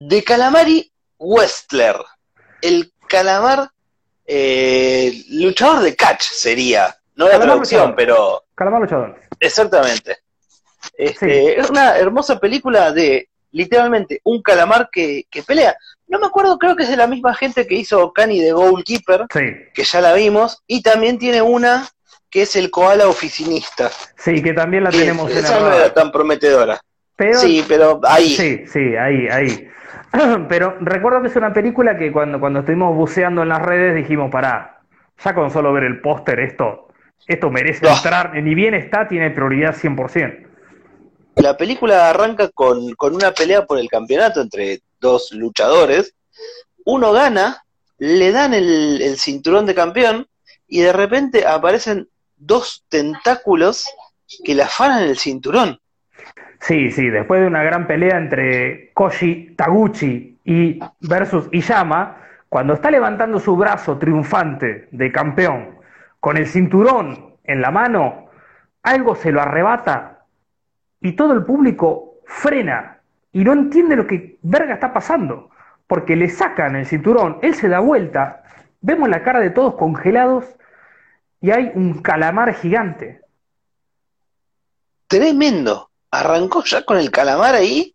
de Calamari Westler. El calamar eh, luchador de catch sería. No la Calamar traducción, luchador. pero Calamar luchador. exactamente. Este, Sí. Es una hermosa película de literalmente un calamar que, que pelea. No me acuerdo, creo que es de la misma gente que hizo Cani de Goalkeeper, Sí, que ya la vimos, y también tiene una que es el koala oficinista. sí, que también la que tenemos en esa el no radar. era tan prometedora. Pero, Sí, pero ahí. Sí, sí, ahí, ahí. Pero recuerdo que es una película que cuando, cuando estuvimos buceando en las redes dijimos, pará, ya con solo ver el póster esto, esto merece No. entrar, ni bien está, tiene prioridad 100%. La película arranca con, con una pelea por el campeonato entre dos luchadores. Uno gana, le dan el, el cinturón de campeón y de repente aparecen dos tentáculos que le afanan el cinturón. Sí, sí, después de una gran pelea entre Koji Taguchi y versus Iyama, cuando está levantando su brazo triunfante de campeón con el cinturón en la mano, algo se lo arrebata y todo el público frena y no entiende lo que verga está pasando, porque le sacan el cinturón, él se da vuelta, vemos la cara de todos congelados y hay un calamar gigante. Tremendo. Arrancó ya con el calamar ahí.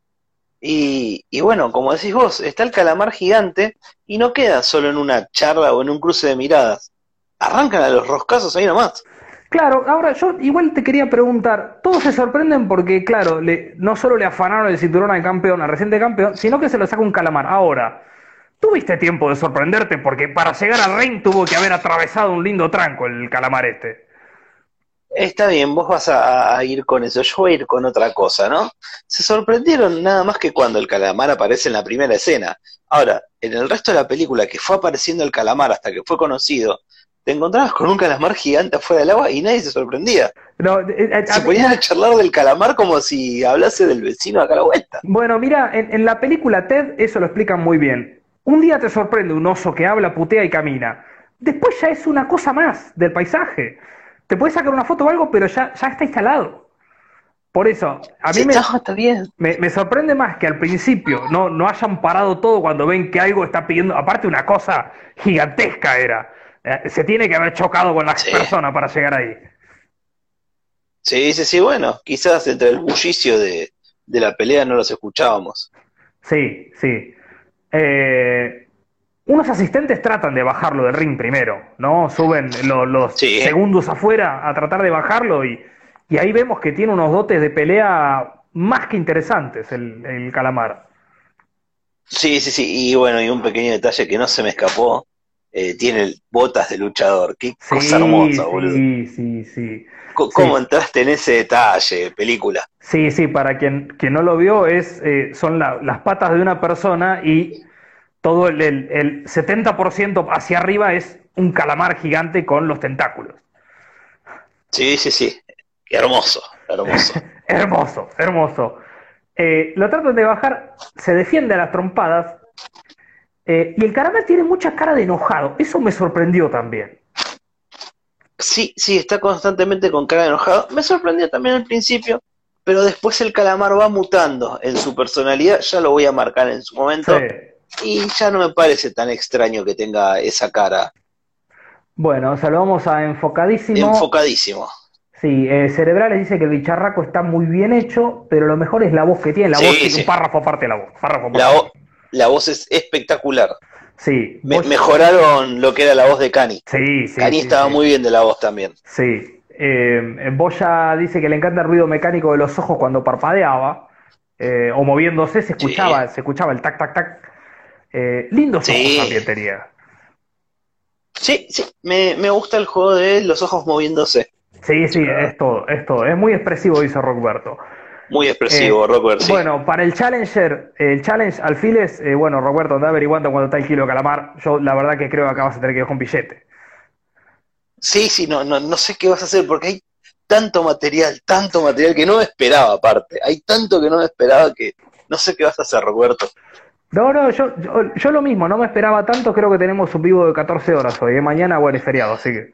Y, y bueno, como decís vos, está el calamar gigante y no queda solo en una charla o en un cruce de miradas. Arrancan a los roscazos ahí nomás. Claro, ahora yo igual te quería preguntar, todos se sorprenden porque, claro, le- no solo le afanaron el cinturón al campeón, al reciente campeón, sino que se lo saca un calamar. Ahora, ¿tuviste tiempo de sorprenderte? Porque para llegar al ring tuvo que haber atravesado un lindo tranco el calamar este. Está bien, vos vas a, a ir con eso, yo voy a ir con otra cosa, ¿no? Se sorprendieron nada más que cuando el calamar aparece en la primera escena. Ahora, en el resto de la película que fue apareciendo el calamar hasta que fue conocido, te encontrabas con un calamar gigante afuera del agua y nadie se sorprendía. No, eh, eh, Se ponían a charlar del calamar como si hablase del vecino acá a la vuelta. Bueno, mira, en, en la película Ted eso lo explican muy bien. Un día te sorprende un oso que habla, putea y camina. Después ya es una cosa más del paisaje. Te puedes sacar una foto o algo, pero ya, ya está instalado. Por eso, a mí Sí, me, me, me sorprende más que al principio no, no hayan parado todo cuando ven que algo está pidiendo. Aparte, una cosa gigantesca era. Eh, se tiene que haber chocado con las Sí. personas para llegar ahí. Sí, sí, sí, bueno, quizás entre el bullicio de, de la pelea no los escuchábamos. Sí, sí. Eh, unos asistentes tratan de bajarlo del ring primero, ¿no? Suben lo- los Sí. segundos afuera a tratar de bajarlo y, y ahí vemos que tiene unos dotes de pelea más que interesantes el, el calamar. Sí, sí, sí, y bueno, y un pequeño detalle que no se me escapó, eh, tiene botas de luchador, qué Sí, cosa hermosa, boludo. sí, sí, sí. ¿Cómo entraste en ese detalle, película? Sí, sí, para quien, quien no lo vio, es, eh, son la- las patas de una persona y todo el, el, el 70% hacia arriba es un calamar gigante con los tentáculos. Sí, sí, sí, hermoso, hermoso. Hermoso, hermoso. Eh, lo tratan de bajar, se defiende a las trompadas eh, y el calamar tiene mucha cara de enojado. Eso me sorprendió también. Sí, sí, está constantemente con cara de enojado. Me sorprendió también al principio, pero después el calamar va mutando en su personalidad, ya lo voy a marcar en su momento, Sí. Y ya no me parece tan extraño que tenga esa cara Bueno, saludamos a Enfocadísimo. enfocadísimo. Sí, eh, Cerebrales dice que el bicharraco está muy bien hecho, pero lo mejor es la voz que tiene. La Sí, voz, sí. un párrafo aparte de la voz. Párrafo La, aparte. vo- la voz es espectacular. Sí, Me- mejoraron lo que era la voz de Cani. Sí, sí, Cani sí, estaba muy bien de la voz también. Sí. Eh, Boya dice que le encanta el ruido mecánico de los ojos cuando parpadeaba eh, o moviéndose, se escuchaba, se escuchaba el tac, tac, tac. Eh, lindos Sí. también tenía. Sí, sí, me, me gusta el juego de los ojos moviéndose. Sí, sí, es todo, es todo. Es muy expresivo, dice Rockberto. Muy expresivo, Eh, sí. Bueno, para el Challenger, el Challenge Alfiles, eh, bueno, Roberto, anda averiguando cuando está el kilo de calamar. Yo la verdad que creo que acá vas a tener que ir con billete. Sí, sí, no, no, no sé qué vas a hacer porque hay tanto material, tanto material que no me esperaba aparte. Hay tanto que no me esperaba que no sé qué vas a hacer, Roberto. No, no, yo, yo, yo lo mismo, no me esperaba tanto, creo que tenemos un vivo de 14 horas hoy, ¿eh? Mañana, bueno, es feriado, así que...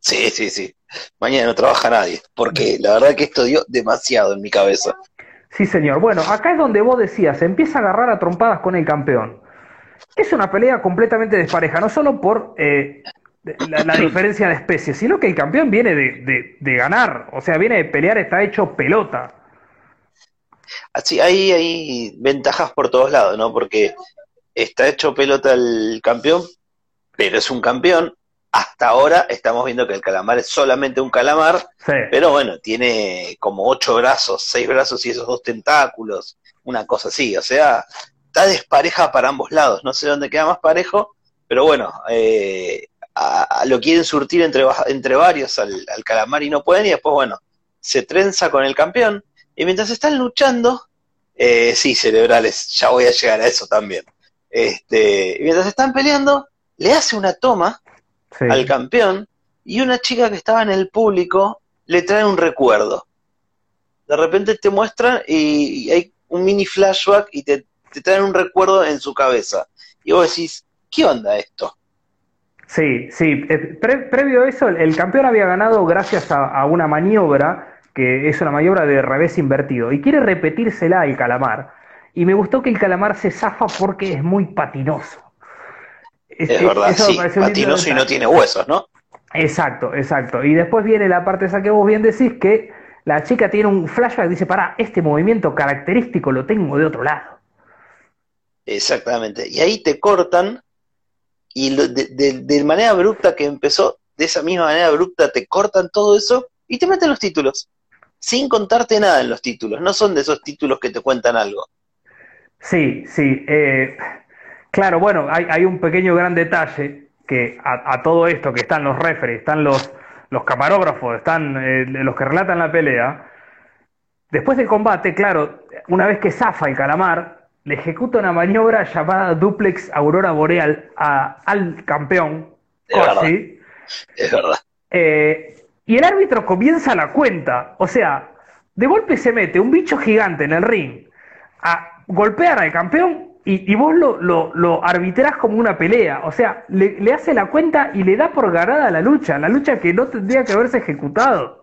Sí, sí, sí. Mañana no trabaja nadie, porque la verdad que esto dio demasiado en mi cabeza. Sí, señor. Bueno, acá es donde vos decías, empieza a agarrar a trompadas con el campeón. Es una pelea completamente despareja, no solo por eh, la, diferencia de especies, sino que el campeón viene de, de, ganar, o sea, viene de pelear, está hecho pelota. Así, hay, hay ventajas por todos lados, ¿no? Porque está hecho pelota el campeón, pero es un campeón. Hasta ahora estamos viendo que el calamar es solamente un calamar, pero bueno, tiene como ocho brazos, seis brazos y esos dos tentáculos, una cosa así. O sea, está despareja para ambos lados. No sé dónde queda más parejo, pero bueno, eh, lo quieren surtir entre, entre varios al, al, calamar y no pueden, y después, bueno, se trenza con el campeón. Y mientras están luchando, eh, sí, cerebrales, ya voy a llegar a eso también. Este, mientras están peleando, le hace una toma al campeón y una chica que estaba en el público le trae un recuerdo. De repente te muestran y, hay un mini flashback y te, traen un recuerdo en su cabeza. Y vos decís, ¿qué onda esto? Sí, sí. Eh, previo a eso, el, campeón había ganado gracias a, una maniobra que es una maniobra de revés invertido y quiere repetírsela al calamar. Y me gustó que el calamar se zafa porque es muy patinoso. Es, verdad, sí, patinoso y no tiene huesos, ¿no? Exacto, exacto. Y después viene la parte esa que vos bien decís que la chica tiene un flashback y dice, para, este movimiento característico lo tengo de otro lado. Exactamente. Y ahí te cortan y de, de, manera abrupta que empezó, de esa misma manera abrupta te cortan todo eso y te meten los títulos. Sin contarte nada en los títulos. No son de esos títulos que te cuentan algo. Sí, sí. Eh, claro, bueno, hay, hay, un pequeño gran detalle que a, todo esto que están los referees, están los, los camarógrafos, están eh, los que relatan la pelea. Después del combate, claro, una vez que zafa el calamar, le ejecuta una maniobra llamada duplex aurora boreal al campeón, Koshi. Es verdad. Eh, y el árbitro comienza la cuenta. O sea, de golpe se mete un bicho gigante en el ring a golpear al campeón y, vos lo, lo, lo, arbitrás como una pelea. O sea, le, hace la cuenta y le da por ganada la lucha, la lucha que no tendría que haberse ejecutado.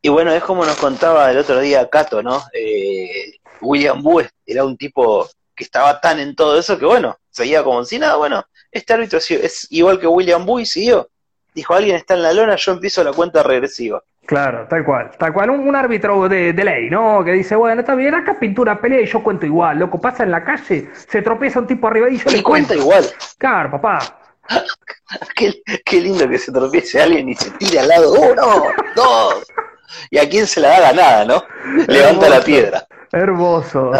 Y bueno, es como nos contaba el otro día Cato, ¿no? Eh, William Bue era un tipo que estaba tan en todo eso que, bueno, seguía como si nada. Bueno, este árbitro es igual que William Bue y siguió. Dijo, alguien está en la lona, yo empiezo la cuenta regresiva. Claro, tal cual, tal cual, un, árbitro de, ley, ¿no? Que dice, bueno, está bien, acá pintura pelea y yo cuento igual, loco, pasa en la calle, se tropieza un tipo arriba y yo le cuenta igual. Claro, papá. qué, lindo que se tropiece alguien y se tire al lado, uno, dos, y a quién se la da nada, ¿no? Levanta la piedra. Hermoso.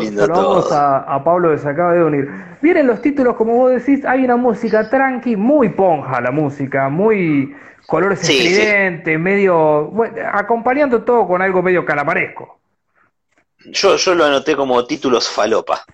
Lindo todo. A, Pablo que se acaba de unir. Vienen los títulos, como vos decís, hay una música tranqui, muy ponja la música, muy colores estridentes, medio, acompañando todo con algo medio calamaresco. Yo, yo lo anoté como títulos falopa.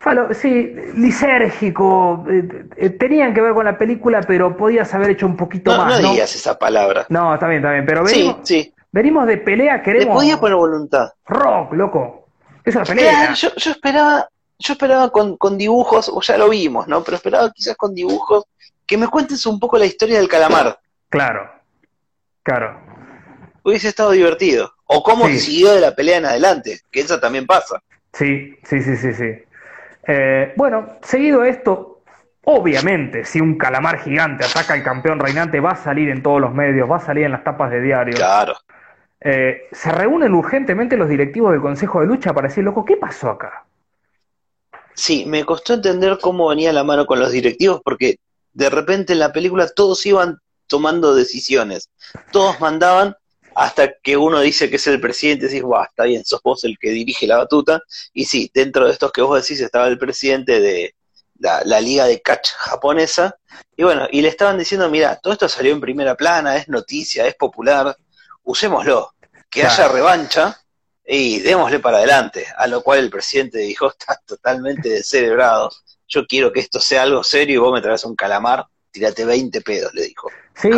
Falo, sí, lisérgico, eh, eh, tenían que ver con la película, pero podías haber hecho un poquito más. No, digas esa palabra. No, está bien, está bien, pero venimos, sí, venimos de pelea, queremos. Le podía poner voluntad. Rock, loco. Es una pelea. yo, yo esperaba, yo esperaba con, con dibujos, o ya lo vimos, ¿no? Pero esperaba quizás con dibujos que me cuentes un poco la historia del calamar. Claro, claro. Hubiese estado divertido. O cómo siguió de la pelea en adelante, que eso también pasa. Sí, sí, sí, sí, sí. Eh, bueno, seguido esto, obviamente, si un calamar gigante ataca al campeón reinante, va a salir en todos los medios, va a salir en las tapas de diario. Claro. Eh, se reúnen urgentemente los directivos del Consejo de Lucha para decir, loco, ¿qué pasó acá? Sí, me costó entender cómo venía la mano con los directivos, porque de repente en la película todos iban tomando decisiones. Todos mandaban hasta que uno dice que es el presidente, decís, guau, está bien, sos vos el que dirige la batuta. Y sí, dentro de estos que vos decís estaba el presidente de la, liga de catch japonesa. Y bueno, y le estaban diciendo, mira, todo esto salió en primera plana, es noticia, es popular, usémoslo, que haya revancha y démosle para adelante. A lo cual el presidente dijo, estás totalmente descerebrado, yo quiero que esto sea algo serio y vos me traes un calamar, tirate 20 pedos, le dijo. Sí,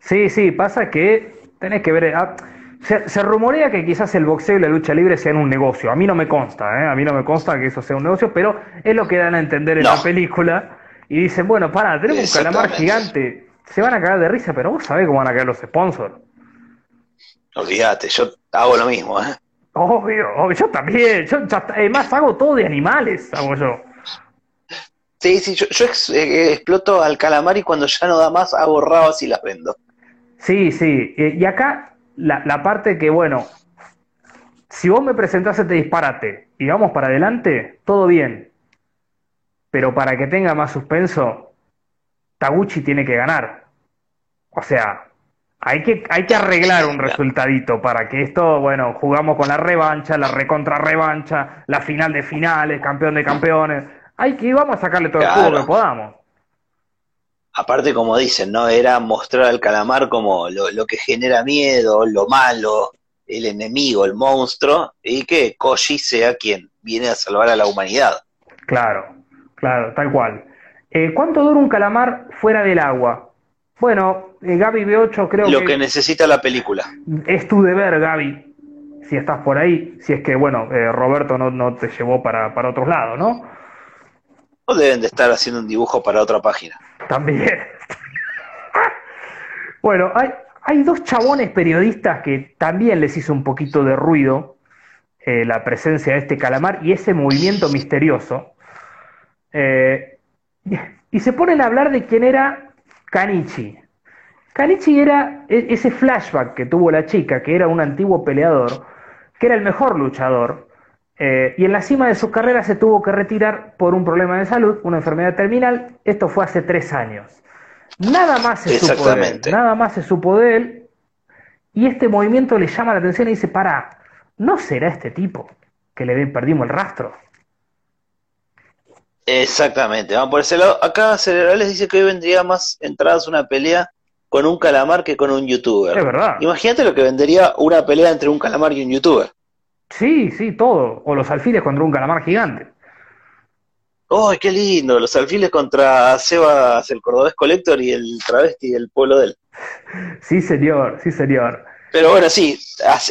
sí, sí, pasa que tenés que ver. Ah, se, rumorea que quizás el boxeo y la lucha libre sean un negocio. A mí no me consta, ¿eh? A mí no me consta que eso sea un negocio, pero es lo que dan a entender en la película. Y dicen, bueno, para, tenemos un calamar gigante. Se van a cagar de risa, pero vos sabés cómo van a caer los sponsors. Olvídate, yo hago lo mismo, ¿eh? Obvio, yo también. Yo, además hago todo de animales, hago yo. Sí, sí, yo, eh, exploto al calamar y cuando ya no da más hago rabas y las vendo. Sí, sí. Eh, y acá la, la parte que, bueno, si vos me presentás este disparate y vamos para adelante, todo bien. Pero para que tenga más suspenso, Taguchi tiene que ganar. O sea, hay que, hay que arreglar un resultadito para que esto, bueno, jugamos con la revancha, la recontra revancha, la final de finales, campeón de campeones. Hay que, vamos a sacarle todo el jugo que podamos. Aparte, como dicen, ¿no? Era mostrar al calamar como lo, lo que genera miedo, lo malo, el enemigo, el monstruo, y que Koji sea quien viene a salvar a la humanidad. Claro, claro, tal cual. Eh, ¿Cuánto dura un calamar fuera del agua? Bueno, eh, Gaby B8 creo que... Lo que necesita la película. Es tu deber, Gaby, si estás por ahí, si es que, bueno, eh, Roberto no, no, te llevó para, para otros lados, ¿no? O deben de estar haciendo un dibujo para otra página. También. bueno, hay, hay dos chabones periodistas que también les hizo un poquito de ruido eh, la presencia de este calamar y ese movimiento misterioso. y se ponen a hablar de quién era Kanichi. Kanichi era e, ese flashback que tuvo la chica, que era un antiguo peleador, que era el mejor luchador, eh, y en la cima de su carrera se tuvo que retirar por un problema de salud, una enfermedad terminal. Esto fue hace tres años. Nada más se supo de él, nada más se supo de él, y este movimiento le llama la atención y dice, para, ¿no será este tipo que le perdimos el rastro? Exactamente, vamos por ese lado. Acá Cerebrales dice que hoy vendría más entradas una pelea con un calamar que con un youtuber. Es verdad. Imagínate lo que vendería una pelea entre un calamar y un youtuber. Sí, sí, todo. O los alfiles contra un calamar gigante. ¡Oh, qué lindo! Los alfiles contra Sebas, el cordobés collector y el travesti del pueblo de él. Sí, señor, sí, señor. Pero bueno, sí,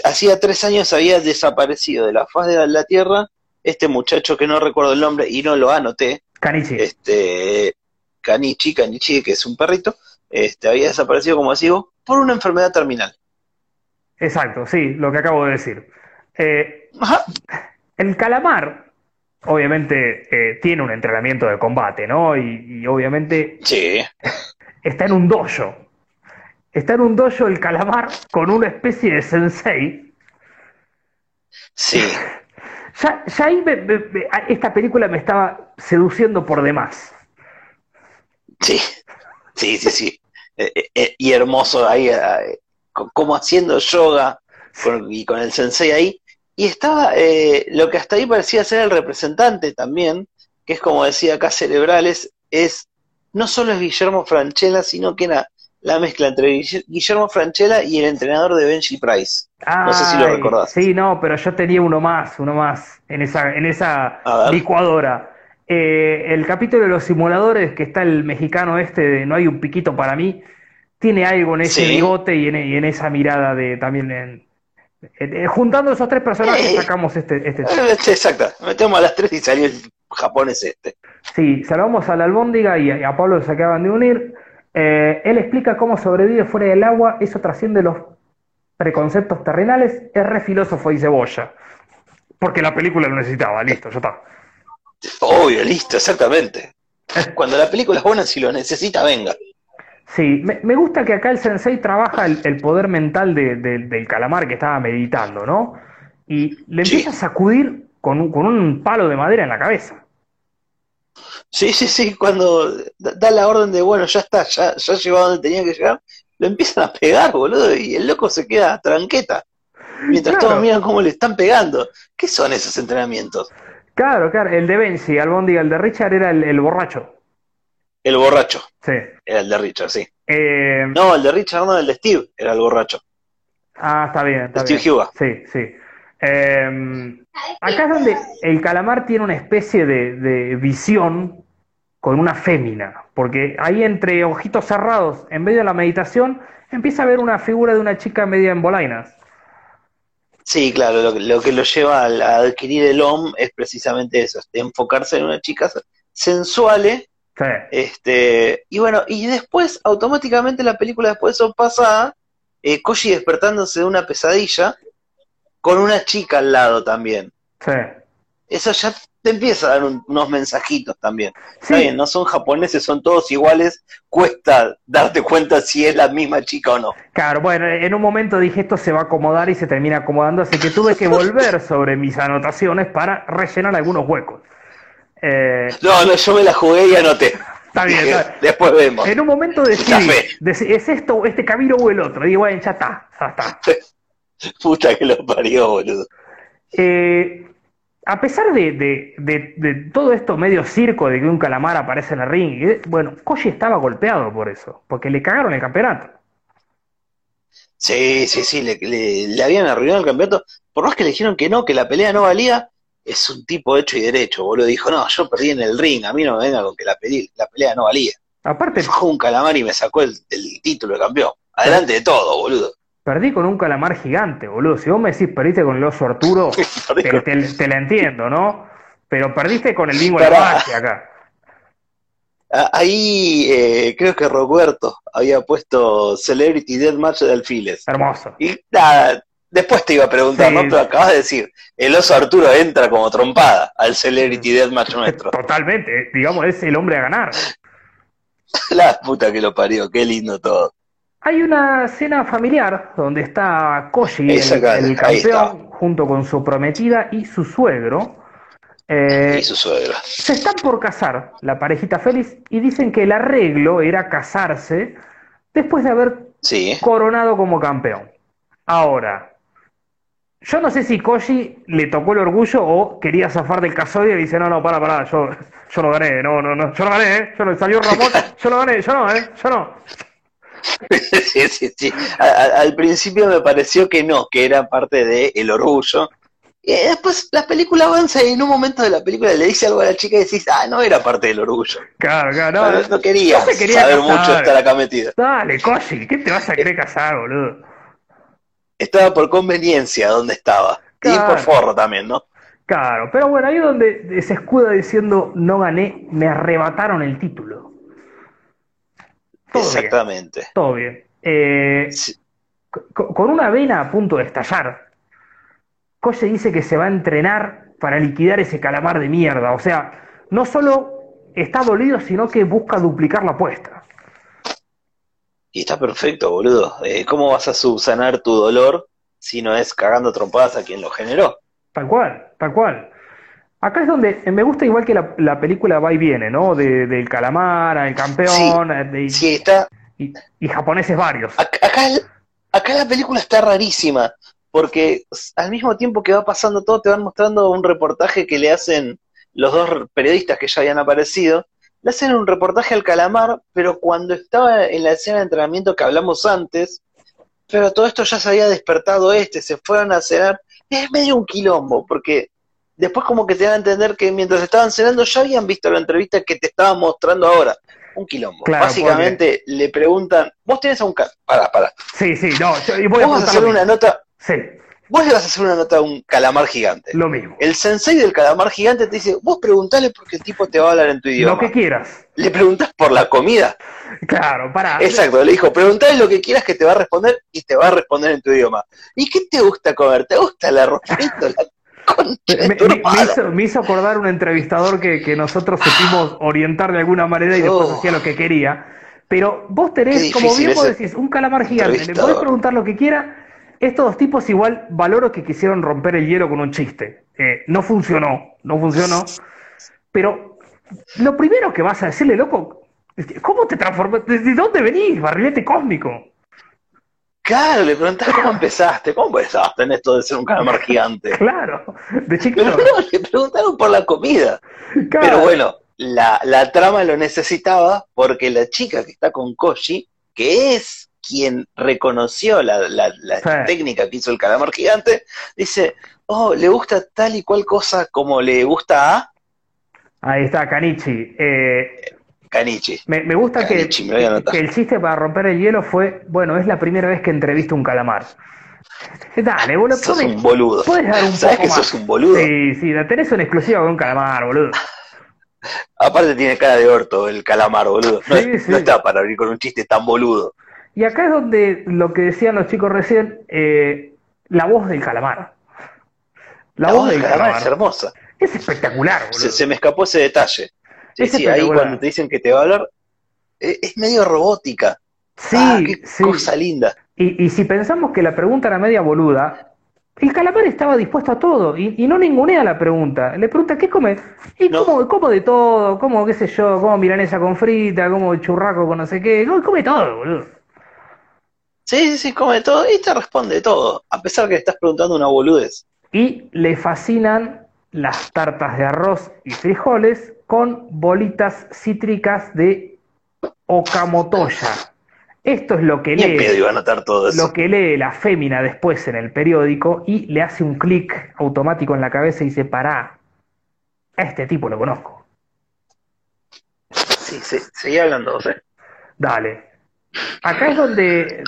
hacía tres años había desaparecido de la faz de la Tierra este muchacho que no recuerdo el nombre y no lo anoté. Canichi. Este, Canichi, Canichi, que es un perrito, este, había desaparecido, como digo, por una enfermedad terminal. Exacto, sí, lo que acabo de decir. Eh, el calamar, obviamente, eh, tiene un entrenamiento de combate, ¿no? Y, obviamente sí. está en un dojo. Está en un dojo el calamar con una especie de sensei. Sí. Ya, ya ahí esta película me estaba seduciendo por demás. Sí, sí, sí, sí. Eh, eh, eh, y hermoso ahí, como haciendo yoga y con el sensei ahí. Y estaba lo que hasta ahí parecía ser el representante también, que es como decía acá Cerebrales, es no solo es Guillermo Franchella, sino que era la mezcla entre Guillermo Franchella y el entrenador de Benji Price. no sé si lo recordás. Sí, no, pero yo tenía uno más, uno más en esa, en esa licuadora. Eh, el capítulo de los simuladores, que está el mexicano este de No hay un piquito para mí, tiene algo en ese bigote y en, esa mirada de también en, juntando esos tres personajes eh, sacamos este, este, este. Exacto, metemos a las tres y salió el japonés este. Sí, salvamos a la albóndiga y a, a Pablo se acaban de unir. Eh, él explica cómo sobrevive fuera del agua, eso trasciende los preconceptos terrenales, es re filósofo y cebolla. Porque la película lo necesitaba, listo, ya está. Obvio, listo, exactamente. Cuando la película es buena, si lo necesita, venga. Sí, me, gusta que acá el sensei trabaja el, poder mental del calamar que estaba meditando, ¿no? Y le empieza a sacudir con con un palo de madera en la cabeza. Sí, sí, sí, cuando da la orden de, bueno, ya está, ya, ya llegó a donde tenía que llegar, lo empiezan a pegar, boludo, y el loco se queda tranqueta. Mientras todos miran cómo le están pegando. ¿Qué son esos entrenamientos? Claro, claro, el de Benji, Albondiga, el de Richard era el, borracho. El borracho. Sí. Era el de Richard, sí. Eh, no, el de Richard no, el de Steve, era el borracho. Ah, está bien. Está Steve bien. Sí, sí. Eh, acá es donde el calamar tiene una especie de, visión con una fémina, porque ahí entre ojitos cerrados, en medio de la meditación, empieza a ver una figura de una chica media en bolainas. Sí, claro, lo, que lo lleva a, adquirir el OM es precisamente eso, enfocarse en una chica sensual. Este, y bueno, y después, automáticamente la película después de eso pasa, eh, Koji despertándose de una pesadilla, con una chica al lado también. Sí. Eso ya te empieza a dar un- unos mensajitos también. Está bien, no son japoneses, son todos iguales, cuesta darte cuenta si es la misma chica o no. Claro, bueno, en un momento dije esto se va a acomodar y se termina acomodando, así que tuve que volver sobre mis anotaciones para rellenar algunos huecos. Eh, No, no, yo me la jugué y anoté. Está bien, Dije, está bien. Después vemos. en un momento decidí, Café. deci- ¿es esto, este camino o el otro? Digo, bueno, ya está, ya está. Puta que lo parió, boludo. Eh, a pesar de, de- de- de todo esto medio circo de que un calamar aparece en el ring, bueno, Koji estaba golpeado por eso, porque le cagaron el campeonato. Sí, sí, sí, le, le- le habían arruinado el campeonato. Por más que le dijeron que no, que la pelea no valía, es un tipo hecho y derecho, boludo. Dijo, no, yo perdí en el ring, a mí no me venga con que la, peli- la pelea no valía. Aparte, Bajó un calamar y me sacó el, el título de campeón. Adelante de todo, boludo. Perdí con un calamar gigante, boludo. Si vos me decís perdiste con el oso Arturo, te, con- te- te la entiendo, ¿no? Pero perdiste con el bingo de la magia acá. Ah, Ahí eh, creo que Roberto había puesto Celebrity Deathmatch de alfiles. Hermoso. Y nada, después te iba a preguntar, Sí. ¿no? Pero acabas de decir, el oso Arturo entra como trompada al Celebrity Deathmatch nuestro. Totalmente, digamos, es el hombre a ganar. La puta que lo parió, qué lindo todo. Hay una cena familiar donde está Koji, el, campeón, junto con su prometida y su suegro. Eh, Y su suegra. se están por casar, la parejita feliz, y dicen que el arreglo era casarse después de haber Sí. coronado como campeón. Ahora, yo no sé si Koji le tocó el orgullo o quería zafar del casodio y dice, no, no, para, para, yo, yo no gané, no, no, no, yo no gané, ¿eh? Yo no, salió Ramón, yo no gané, yo no, ¿eh? Yo no. Sí, sí, sí. A- a- al principio me pareció que no, que era parte del orgullo. Y después la película avanza y en un momento de la película le dice algo a la chica y decís, ah, no era parte del orgullo. Claro, claro, No, no, no quería, no se quería saber casar. mucho estar acá metido. Dale, Koji, ¿qué te vas a querer casar, boludo? Estaba por conveniencia donde estaba. Y por forro también, ¿no? Claro, pero bueno, ahí donde se escuda diciendo, no gané, me arrebataron el título. Todo bien, Exactamente. todo bien. Eh, Sí. con una vena a punto de estallar, Koji dice que se va a entrenar para liquidar ese calamar de mierda. O sea, no solo está dolido, sino que busca duplicar la apuesta. Y está perfecto, boludo. Eh, ¿cómo vas a subsanar tu dolor si no es cagando trompadas a quien lo generó? Tal cual, tal cual. Acá es donde me gusta igual que la, la película va y viene, ¿no? De, del calamar, al campeón, eh, de- Sí, está. y, y japoneses varios. Acá, acá, acá la película está rarísima, porque al mismo tiempo que va pasando todo, te van mostrando un reportaje que le hacen los dos periodistas que ya habían aparecido. Le hacen un reportaje al calamar, pero cuando estaba en la escena de entrenamiento que hablamos antes, pero todo esto ya se había despertado este, se fueron a cenar. Es medio un quilombo, porque después como que te dan a entender que mientras estaban cenando ya habían visto la entrevista que te estaban mostrando ahora. Un quilombo. Claro, Básicamente le preguntan, vos tenés a un... ca- Pará, pará. Sí, sí, no, yo, y voy a Vos hacer lo una nota, Sí, vos le vas a hacer una nota a un calamar gigante. lo mismo. El sensei del calamar gigante te dice, vos preguntale porque el tipo te va a hablar en tu Lo idioma. que quieras. Le preguntás por la comida. Claro, para. Exacto, le dijo, preguntale lo que quieras que te va a responder y te va a responder en tu idioma. ¿Y qué te gusta comer? ¿Te gusta el arroz frito? La Me, hizo, me hizo acordar un entrevistador que, que nosotros supimos orientar de alguna manera y después Oh. hacía lo que quería. Pero vos tenés, como bien vos decís, un calamar gigante, le podés preguntar lo que quiera. Estos dos tipos igual valoro que quisieron romper el hielo con un chiste. Eh, no funcionó, no funcionó. Pero lo primero que vas a decirle, loco, ¿cómo te transformas? ¿Desde dónde venís, barrilete cósmico? Claro, le preguntás cómo empezaste, cómo empezaste en esto de ser un calamar gigante. Claro, de Pero chiquito. no, le preguntaron por la comida. Claro. Pero bueno, la, la trama lo necesitaba porque la chica que está con Koji, que es quien reconoció la, la- la Sí. técnica que hizo el calamar gigante, dice, oh, le gusta tal y cual cosa como le gusta a Ahí está, Kanichi. Eh, Kanichi. Me, me gusta que, me el chiste para romper el hielo fue, bueno, es la primera vez que entrevisto un calamar. Dale, boludo, Sos podés, un boludo. podés dar un ¿Sabes poco que más. sos un boludo? Sí, sí, la tenés una exclusiva con un calamar, boludo. Aparte tiene cara de orto el calamar, boludo. No, Sí, es- sí. no está para abrir con un chiste tan boludo. Y acá es donde lo que decían los chicos recién, eh, la voz del calamar. La, voz del calamar calamar es hermosa. es espectacular, boludo. Se, se me escapó ese detalle. Sí, Es sí, ahí cuando te dicen que te va a hablar, es, es medio robótica. Sí, Ah, qué sí. cosa linda. Y, y si pensamos que la pregunta era media boluda, el calamar estaba dispuesto a todo y, y no ningunea la pregunta. Le pregunta, ¿qué come? Y No. como, como de todo, como, qué sé yo, como milanesa con frita, como churraco con no sé qué, come, come todo, boludo. Sí, sí, sí, come todo y te responde todo, a pesar que estás preguntando una boludez. Y le fascinan las tartas de arroz y frijoles con bolitas cítricas de Okamotoya. Esto es lo que pedo lee, todo eso. lo que lee la fémina después en el periódico y le hace un clic automático en la cabeza y dice, pará, a este tipo lo conozco. Sí, sí, seguí hablando, ¿eh? Dale. Acá es donde...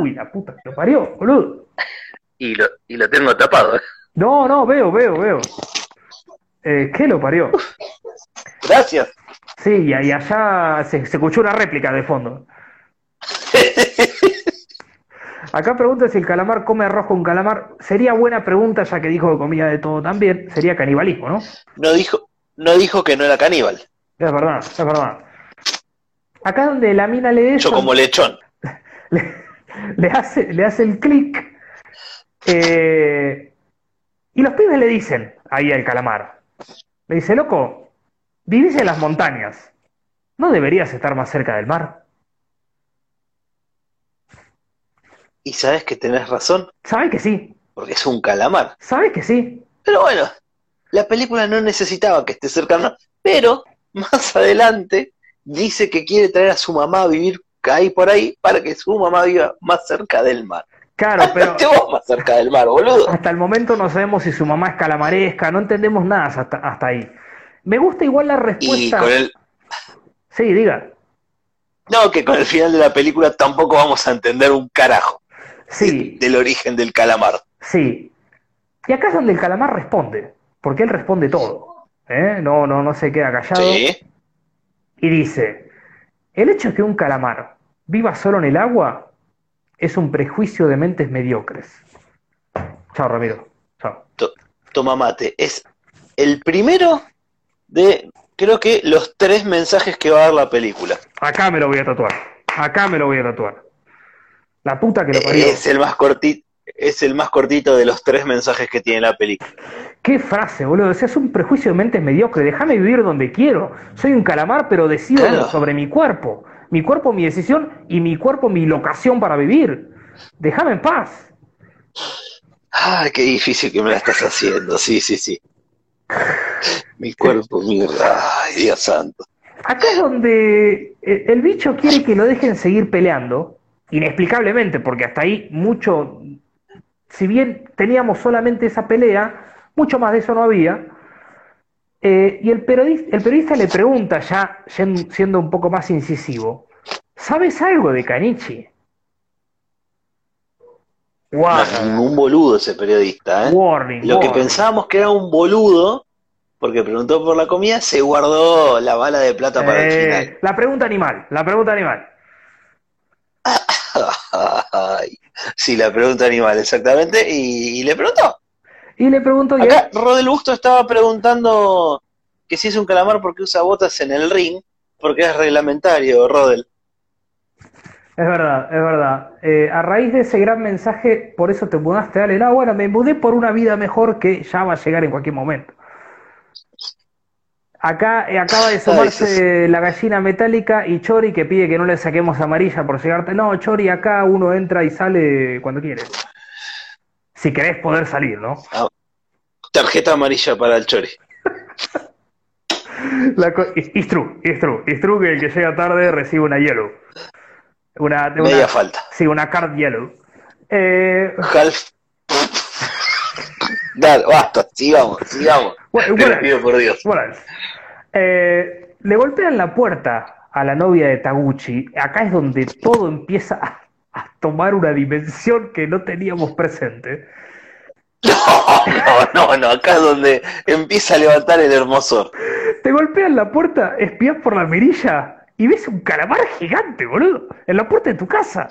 Uy, la puta que lo parió, boludo. Y lo, y lo tengo tapado, ¿eh? No, no, veo, veo, veo. Eh, ¿qué lo parió? Gracias. Sí, y y allá se, se escuchó una réplica de fondo. Acá pregunta si el calamar come arroz con calamar. Sería buena pregunta, ya que dijo que comía de todo también. Sería canibalismo, ¿no? Es No dijo, no dijo que no era caníbal. verdad, es verdad. Acá donde la mina lee Yo como lechón. le, le hace, le hace el clic. eh, y los pibes le dicen ahí al calamar. Le dice, loco, vivís en las montañas. ¿No deberías estar más cerca del mar? Y sabes que tenés razón, ¿Sabes que sí? porque es un calamar. ¿Sabes que sí? Pero bueno, la película no necesitaba que esté cerca del mar, pero más adelante dice que quiere traer a su mamá a vivir ahí por ahí para que su mamá viva más cerca del mar. Claro, pero vos más cerca del mar, boludo. hasta el momento no sabemos si su mamá es calamaresca, no entendemos nada hasta, hasta ahí. Me gusta igual la Y respuesta. con el, Sí, diga. no, que con el final de la película tampoco vamos a entender un carajo Sí, del origen del calamar. sí. Y acá es donde el calamar responde, porque él responde todo. ¿eh? No, no, no se queda callado. Sí. Y dice, el hecho de que un calamar viva solo en el agua es un prejuicio de mentes mediocres. Chao, Ramiro. Chao. Toma mate. Es el primero de, creo que, los tres mensajes que va a dar la película. Acá me lo voy a tatuar. Acá me lo voy a tatuar. La puta que lo parió. Es el más cortito, es el más cortito de los tres mensajes que tiene la película. Qué frase, boludo. O sea, es un prejuicio de mentes mediocre. Déjame vivir donde quiero. Soy un calamar, pero decido Claro. sobre mi cuerpo. Mi cuerpo, mi decisión y mi cuerpo, mi locación para vivir. Déjame en paz. Ay, qué difícil que me la estás haciendo. Sí, sí, sí. Mi cuerpo, mierda. Ay, Dios santo. Acá es donde eh, el bicho quiere que lo dejen seguir peleando, inexplicablemente, porque hasta ahí mucho, si bien teníamos solamente esa pelea, mucho más de eso no había. Eh, y el periodista, el periodista le pregunta, ya siendo un poco más incisivo, ¿sabes algo de Canichi? No es ningún boludo ese periodista, ¿eh? warning, Lo que pensábamos que era un boludo, porque preguntó por la comida, se guardó la bala de plata para el Eh, final. la pregunta animal, la pregunta animal. Sí, la pregunta animal, exactamente. Y, y le preguntó. Y le pregunto, y Acá Rodel Busto estaba preguntando que si es un calamar porque usa botas en el ring, porque es reglamentario, Rodel. Es verdad, es verdad. Eh, a raíz de ese gran mensaje, por eso te mudaste, dale, no, bueno, me mudé por una vida mejor que ya va a llegar en cualquier momento. Acá eh, acaba de sumarse la gallina metálica y Chori que pide que no le saquemos amarilla por llegarte. No, Chori, acá uno entra y sale cuando quiere. Si querés poder salir, ¿no? Tarjeta amarilla para el Chori. La it's, it's true, it's true, it's true que el que llega tarde recibe una yellow. Una, una- Media falta. sí, una card yellow. Eh, Half. Dale, basta, sigamos, sigamos. Bueno, Te lo bueno. pido por Dios. Bueno, eh, le golpean la puerta a la novia de Taguchi. Acá es donde todo empieza a, a tomar una dimensión que no teníamos presente. No, no, no, no, acá es donde empieza a levantar el hermosor. Te golpean la puerta, espías por la mirilla y ves un calamar gigante, boludo, en la puerta de tu casa.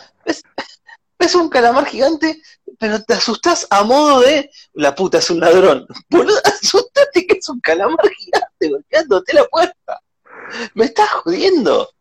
ves un calamar gigante, pero te asustás a modo de la puta es un ladrón. Boludo, asustate que es un calamar gigante golpeándote la puerta. Me estás jodiendo.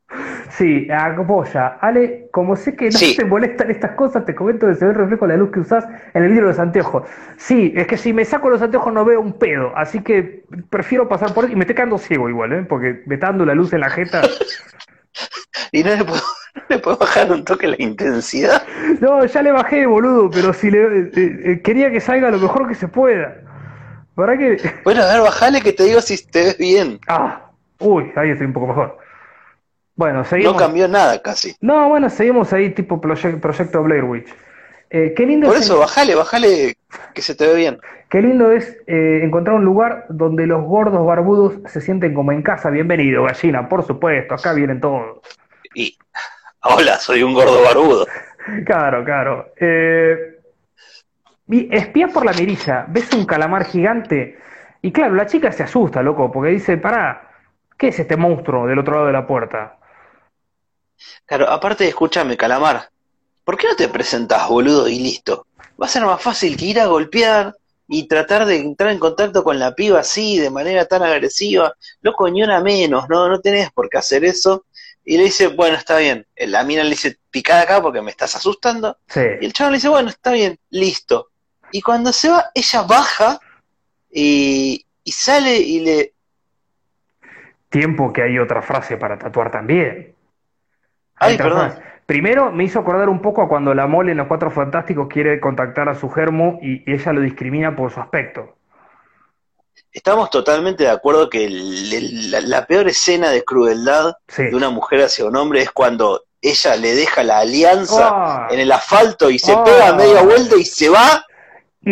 Sí, apoya. Ale, como sé que no te molestan estas cosas, te comento que se ve el reflejo de la luz que usás en el libro de los anteojos. Sí, es que si me saco los anteojos no veo un pedo, así que prefiero pasar por él y me estoy quedando ciego igual, ¿eh? porque me está dando la luz en la jeta. y no le, puedo, le puedo bajar un toque la intensidad. No, ya le bajé, boludo, pero si le eh, eh, quería que salga lo mejor que se pueda. ¿Para qué? Bueno, a ver, bajale que te digo si te ves bien. Ah, uy, ahí estoy un poco mejor. Bueno, seguimos. No cambió nada casi. No, bueno, seguimos ahí tipo proyecto Blair Witch. Eh, qué lindo Por eso, bájale, bájale que se te ve bien. Qué lindo es eh, encontrar un lugar donde los gordos barbudos se sienten como en casa. Bienvenido, gallina, por supuesto, acá vienen todos. Y, hola, soy un gordo barbudo. claro, claro. Eh, espías por la mirilla, ves un calamar gigante y claro, la chica se asusta, loco, porque dice, pará, ¿qué es este monstruo del otro lado de la puerta? Claro, aparte, escúchame, Calamar, ¿por qué no te presentas, boludo, y listo? Va a ser más fácil que ir a golpear y tratar de entrar en contacto con la piba así, de manera tan agresiva. Loco, ni una menos, ¿no? No tenés por qué hacer eso. Y le dice, bueno, está bien. La mina le dice, picada acá porque me estás asustando. Y el chavo le dice, bueno, está bien, listo. Y cuando se va, ella baja y, y sale y le... Tiempo que hay otra frase para tatuar también. Ay, perdón. Primero me hizo acordar un poco a cuando la mole en Los Cuatro Fantásticos quiere contactar a su germo y, ella lo discrimina por su aspecto. Estamos totalmente de acuerdo que la, peor escena de crueldad de una mujer hacia un hombre es cuando ella le deja la alianza ah. en el asfalto y se pega pega media vuelta y se va.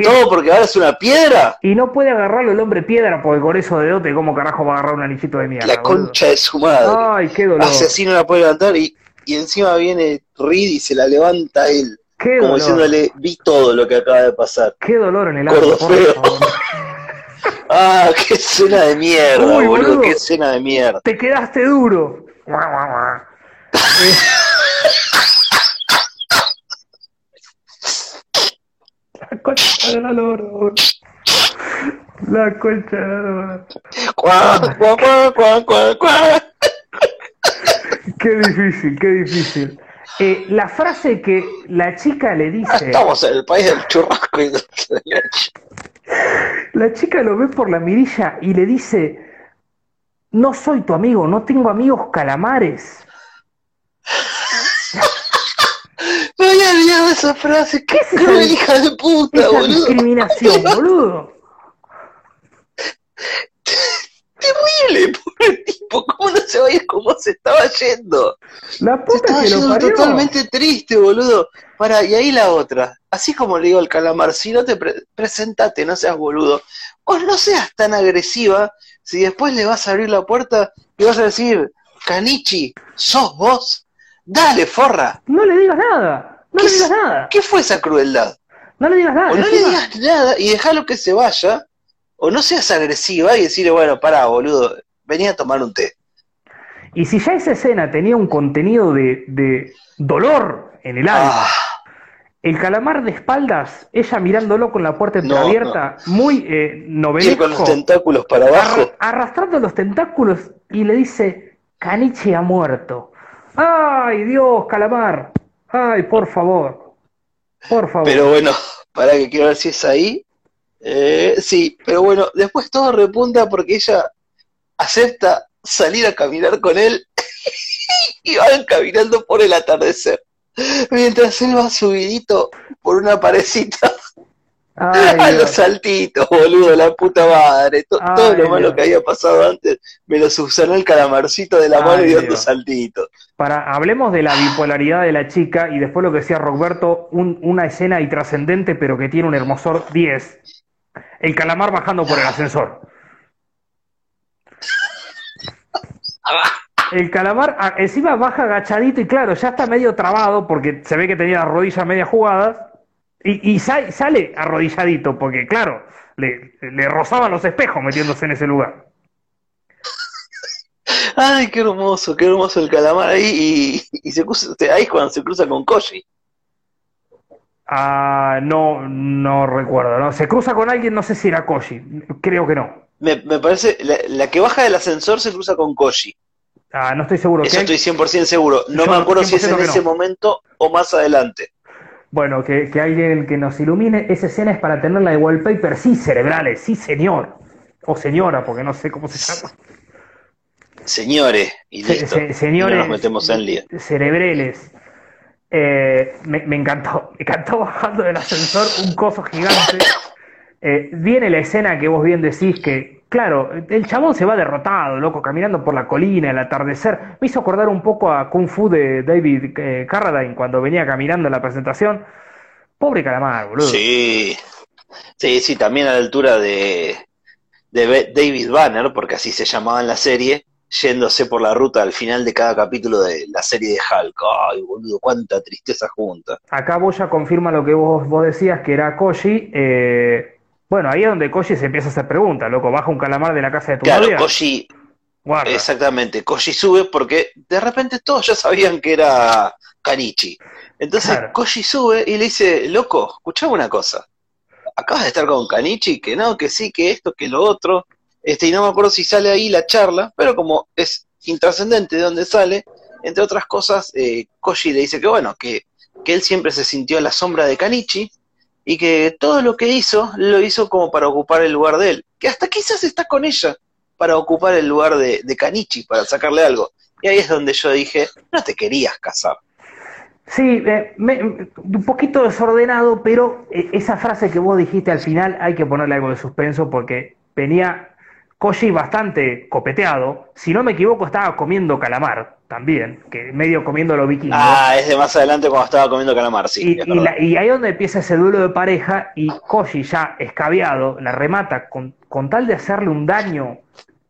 todo porque ahora es una piedra. Y no puede agarrarlo el hombre piedra porque con eso de dote, ¿cómo carajo va a agarrar un anillito de mierda? La concha de su madre. Ay, qué dolor. Así no la puede levantar y y encima viene Reed y se la levanta él. Qué como diciéndole, vi todo lo que acaba de pasar. Qué dolor en el alma. ah, qué escena de mierda, boludo, qué escena de mierda. Te quedaste duro. La concha de la lora, La concha de la lora. Qué difícil, qué difícil. Eh, la frase que la chica le dice. Estamos en el país del churrasco y La chica lo ve por la mirilla y le dice: No soy tu amigo, no tengo amigos calamares. Me había olvidado esa frase. ¿Qué es esa hija de puta, esa discriminación, boludo? Terrible, pobre tipo, ¿cómo no se va a ir como se estaba yendo? La puta se estaba yendo totalmente triste, boludo. Para, y ahí la otra, así como le digo al calamar, si no te presentate, no seas boludo, o no seas tan agresiva, si después le vas a abrir la puerta y vas a decir, Canichi, ¿sos vos? Dale, forra. No le digas nada, no le digas nada. ¿Qué fue esa crueldad? No le digas nada. O no le digas nada y déjalo que se vaya o no seas agresiva y decirle, bueno, pará, boludo, venía a tomar un té. Y si ya esa escena tenía un contenido de, dolor en el alma, ah. el calamar de espaldas, ella mirándolo con la puerta entreabierta, muy eh, novelesco. con los tentáculos para abajo. arrastrando los tentáculos y le dice, Caniche ha muerto. ¡Ay, Dios, calamar! ¡Ay, por favor! Por favor. Pero bueno, para que quiero ver si es ahí. Eh, sí, pero bueno, después todo repunta porque ella acepta salir a caminar con él y van caminando por el atardecer. Mientras él va subidito por una parecita a los saltitos, boludo, la puta madre. todo lo malo que había pasado antes me lo subsanó el calamarcito de la mano y dando saltitos. Para, hablemos de la bipolaridad de la chica y después lo que decía Roberto, una escena y trascendente, pero que tiene un hermosor 10 el calamar bajando por el ascensor. El calamar ah, encima baja agachadito y claro, ya está medio trabado porque se ve que tenía las rodillas media jugadas y, sale arrodilladito porque claro, le, rozaban los espejos metiéndose en ese lugar. Ay, qué hermoso, qué hermoso el calamar ahí y, se cruza, ahí cuando se cruza con Koji. Ah, no, no recuerdo, ¿no? Se cruza con alguien, no sé si era Koji, creo que no. Me, me parece, la, la que baja del ascensor se cruza con Koji. Ah, no estoy seguro. Eso ¿Qué estoy 100% seguro. No Yo me acuerdo si es 100% en ese no. momento o más adelante. Bueno, que, que alguien que nos ilumine, esa escena es para tenerla de wallpaper, sí, cerebrales, sí, señor. O señora, porque no sé cómo se llama. Señores, y Se- listo. se- Y no señores nos metemos en lío. cerebreles. Eh, me, encantó, me encantó bajando del ascensor un coso gigante. Eh, viene la escena que vos bien decís que, claro, el chabón se va derrotado, loco, caminando por la colina, el atardecer. Me hizo acordar un poco a Kung Fu de David eh, Carradine cuando venía caminando en la presentación. Pobre calamar, boludo. Sí, sí, sí, también a la altura de, de David Banner, porque así se llamaba en la serie, yéndose por la ruta al final de cada capítulo de la serie de Hulk. Ay, boludo, cuánta tristeza junta. Acá Boya confirma lo que vos, vos decías, que era Koji. eh, bueno, ahí es donde Koji se empieza a hacer preguntas, loco. Baja un calamar de la casa de tu Claro, novia. Koji, Guarda. exactamente, Koji sube porque de repente todos ya sabían que era Kanichi. Entonces Claro. Koji sube y le dice, loco, escuchame una cosa. Acabas de estar con Kanichi, que no, que sí, que esto, que lo otro. Este, y no me acuerdo si sale ahí la charla, pero como es intrascendente de dónde sale, entre otras cosas, eh, le dice que bueno, que, que él siempre se sintió a la sombra de Kanichi y que todo lo que hizo lo hizo como para ocupar el lugar de él. Que hasta quizás está con ella para ocupar el lugar de, de Kanichi, para sacarle algo. Y ahí es donde yo dije, no te querías casar. Sí, eh, un poquito desordenado, pero eh, esa frase que vos dijiste al final hay que ponerle algo de suspenso porque venía Koji bastante copeteado. Si no me equivoco, estaba comiendo calamar también, que medio comiendo lo vikingo. Ah, es de más adelante cuando estaba comiendo calamar, sí. Y, y la- y ahí es donde empieza ese duelo de pareja y Koji ya escabeado la remata con, con tal de hacerle un daño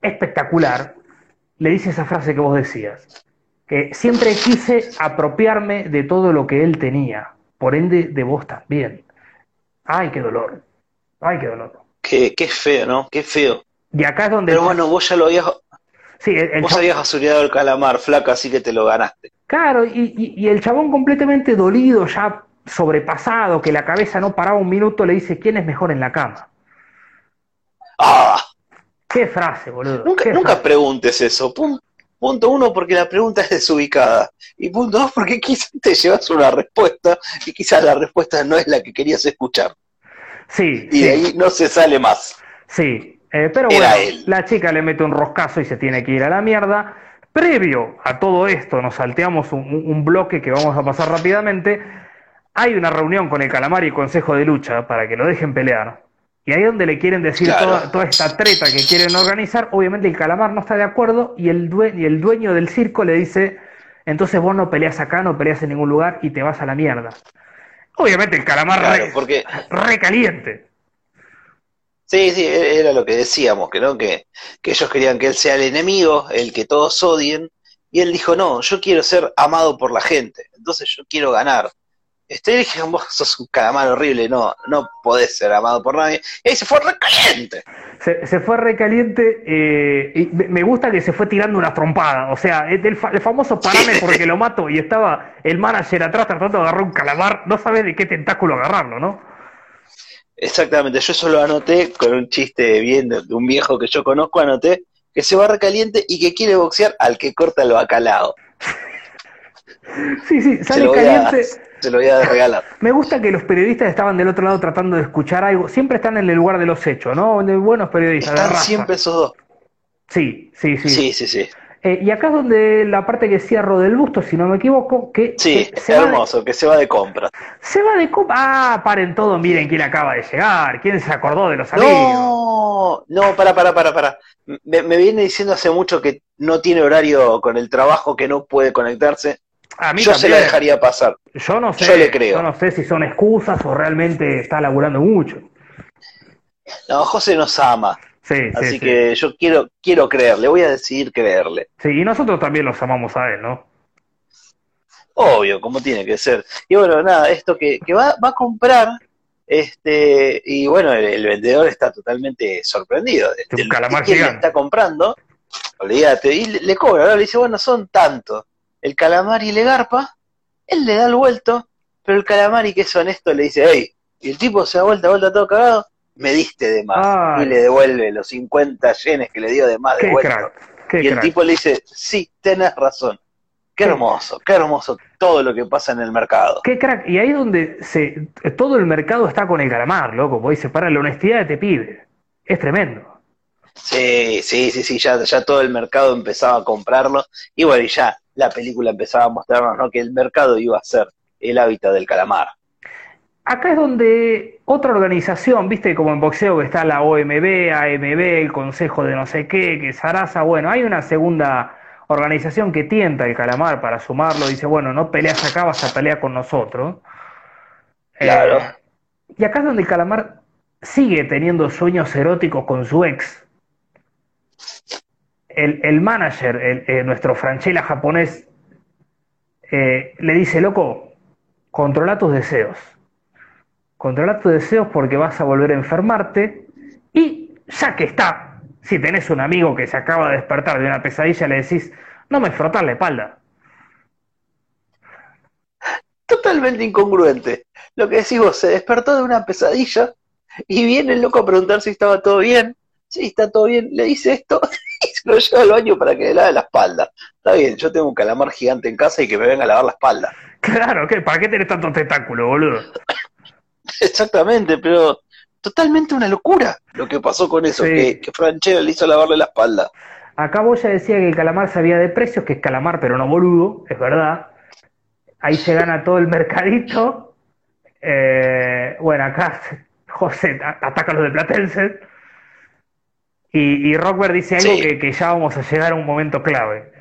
espectacular, le dice esa frase que vos decías, que siempre quise apropiarme de todo lo que él tenía, por ende de vos también. Ay, qué dolor, ay, qué dolor. Qué, qué feo, ¿no? Qué feo. Y acá es donde... Pero bueno, vos ya lo habías, sí, el, el vos chabón- habías basureado el calamar, flaca, así que te lo ganaste. Claro, y, y- y el chabón completamente dolido, ya sobrepasado, que la cabeza no paraba un minuto, le dice, ¿quién es mejor en la cama? ¡Ah! Qué frase, boludo. Nunca, nunca frase. preguntes eso. Pun- punto uno, porque la pregunta es desubicada. Y punto dos, porque quizás te llevas una respuesta y quizás la respuesta no es la que querías escuchar. Sí, Y sí, de ahí no se sale más. sí. Eh, pero Era bueno, él. la chica le mete un roscazo y se tiene que ir a la mierda. Previo a todo esto, nos salteamos un, bloque que vamos a pasar rápidamente. Hay una reunión con el calamar y el consejo de lucha para que lo dejen pelear. Y ahí donde le quieren decir Claro. toda, toda esta treta que quieren organizar. Obviamente el calamar no está de acuerdo y el, due- y el dueño del circo le dice, entonces vos no peleas acá, no peleas en ningún lugar y te vas a la mierda. Obviamente el calamar Claro, re, porque re caliente. Sí, sí, e- era lo que decíamos, que no, que, que ellos querían que él sea el enemigo, el que todos odien, y él dijo, no, yo quiero ser amado por la gente, entonces yo quiero ganar. Este, dije, vos sos un calamar horrible, no, no podés ser amado por nadie. Y ahí se fue recaliente. Se, se fue recaliente eh, y me gusta que se fue tirando una trompada. O sea, el, fa- el famoso parame porque lo mato y estaba el manager atrás tratando de agarrar un calamar. No sabe de qué tentáculo agarrarlo, ¿no? Exactamente, yo eso lo anoté con un chiste bien de, un viejo que yo conozco, anoté que se va recaliente y que quiere boxear al que corta el bacalao. Sí, sí, Se sale a, caliente. se lo voy a regalar. Me gusta que los periodistas estaban del otro lado tratando de escuchar algo. Siempre están en el lugar de los hechos, ¿no? De buenos periodistas, de Están raza. siempre esos dos. Sí, sí, sí. Sí, sí, sí. Eh, y acá es donde la parte que cierro del busto, si no me equivoco, que Sí, se, se va de- hermoso, que se va de compras. se va de copa. Ah, paren todo, miren quién acaba de llegar, quién se acordó de los amigos. No, no, para, para, para, para. Me, me viene diciendo hace mucho que no tiene horario con el trabajo, que no puede conectarse. A mí Yo se la dejaría pasar. Yo no sé, Yo le creo. yo no sé si son excusas o realmente está laburando mucho. No, José nos ama, Sí, sí, así sí. que yo quiero, quiero creerle, voy a decidir creerle. Sí, y nosotros también los amamos a él, ¿no? Obvio, como tiene que ser. Y bueno, nada, esto que, que va, va a comprar, este, y bueno, el, el vendedor está totalmente sorprendido de, Un calamar que gigante. está comprando. Olvídate, y le, le cobra, ¿no? le dice, bueno, son tantos. El calamar y le garpa, él le da el vuelto, Pero el calamari que es honesto le dice, hey, y el tipo se da vuelta, vuelta todo cagado, me diste de más. Ay. Y le devuelve los 50 yenes que le dio de más de Qué vuelta. crack, qué y el crack. tipo le dice, sí, tenés razón. Qué hermoso, qué hermoso todo lo que pasa en el mercado. Qué crack. Y ahí es donde se, todo el mercado está con el calamar, loco. Porque dice, para la honestidad de este pibe. Es tremendo. Sí, sí, sí, sí, ya, ya todo el mercado empezaba a comprarlo. Y bueno, y ya la película empezaba a mostrarnos, ¿no? que el mercado iba a ser el hábitat del calamar. Acá es donde otra organización, viste, como en boxeo que está la OMB, AMB, el Consejo de no sé qué, que Sarasa, bueno, hay una segunda organización que tienta el calamar para sumarlo, dice, bueno, no peleas acá, vas a pelear con nosotros. Claro. Eh, y acá es donde el calamar sigue teniendo sueños eróticos con su ex. El, el manager, el- eh, nuestro Franchella japonés, eh, le dice, loco, controla tus deseos. Controla tus deseos porque vas a volver a enfermarte. Y ya que está, si tenés un amigo que se acaba de despertar de una pesadilla, le decís, no me frotar la espalda. Totalmente incongruente. Lo que decís vos, se despertó de una pesadilla y viene el loco a preguntar si estaba todo bien. Sí, está todo bien. Le dice esto y se lo lleva al baño para que le lave la espalda. Está bien, yo tengo un calamar gigante en casa y que me venga a lavar la espalda. Claro, ¿qué? ¿Para qué tenés tantos tentáculos, boludo? Exactamente, pero totalmente una locura lo que pasó con eso, Sí. que, que Franchella le hizo lavarle la espalda. Acá Boya decía que el calamar sabía de precios, que es calamar pero no boludo, es verdad. Ahí se gana todo el mercadito. Eh, bueno, acá José ataca a los de Platense. Y, y Rockberg dice algo Sí. que, que ya vamos a llegar a un momento clave.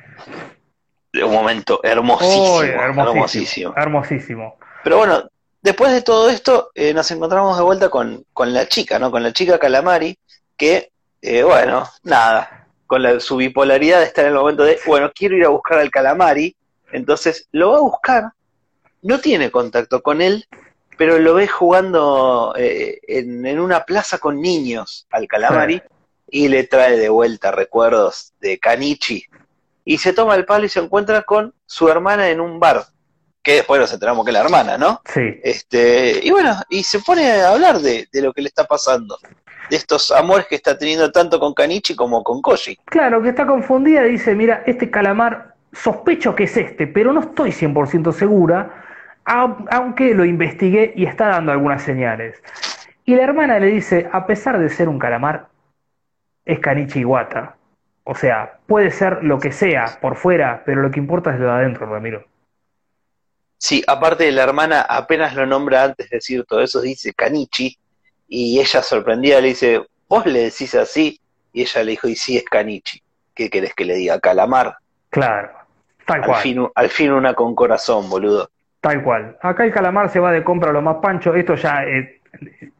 Un momento hermosísimo, Oh, hermosísimo, hermosísimo. hermosísimo. Pero bueno, después de todo esto, eh, nos encontramos de vuelta con, con la chica, ¿no? Con la chica Calamari, que, eh, bueno, nada, con la, su bipolaridad está en el momento de, bueno, quiero ir a buscar al Calamari, entonces lo va a buscar, no tiene contacto con él, pero lo ve jugando eh, en, en una plaza con niños al Calamari y le trae de vuelta recuerdos de Canichi. Y se toma el palo y se encuentra con su hermana en un bar, que después nos enteramos que es la hermana, ¿no? Sí. Este, y bueno, y se pone a hablar de, de lo que le está pasando, de estos amores que está teniendo tanto con Kanichi como con Koji. Claro, que está confundida, dice, mira, este calamar sospecho que es este, pero no estoy 100% segura, au- aunque lo investigué y está dando algunas señales. Y la hermana le dice, a pesar de ser un calamar, es Kanichi Iwata. O sea, puede ser lo que sea por fuera, pero lo que importa es lo de adentro, Ramiro. Sí, aparte de la hermana, apenas lo nombra antes de decir todo eso, dice Kanichi, y ella sorprendida le dice, vos le decís así, y ella le dijo, y sí es Kanichi, ¿qué querés que le diga? Calamar, Claro, tal al cual. fin, al fin una con corazón, boludo. Tal cual. Acá el calamar se va de compra a lo más pancho. Esto ya, eh,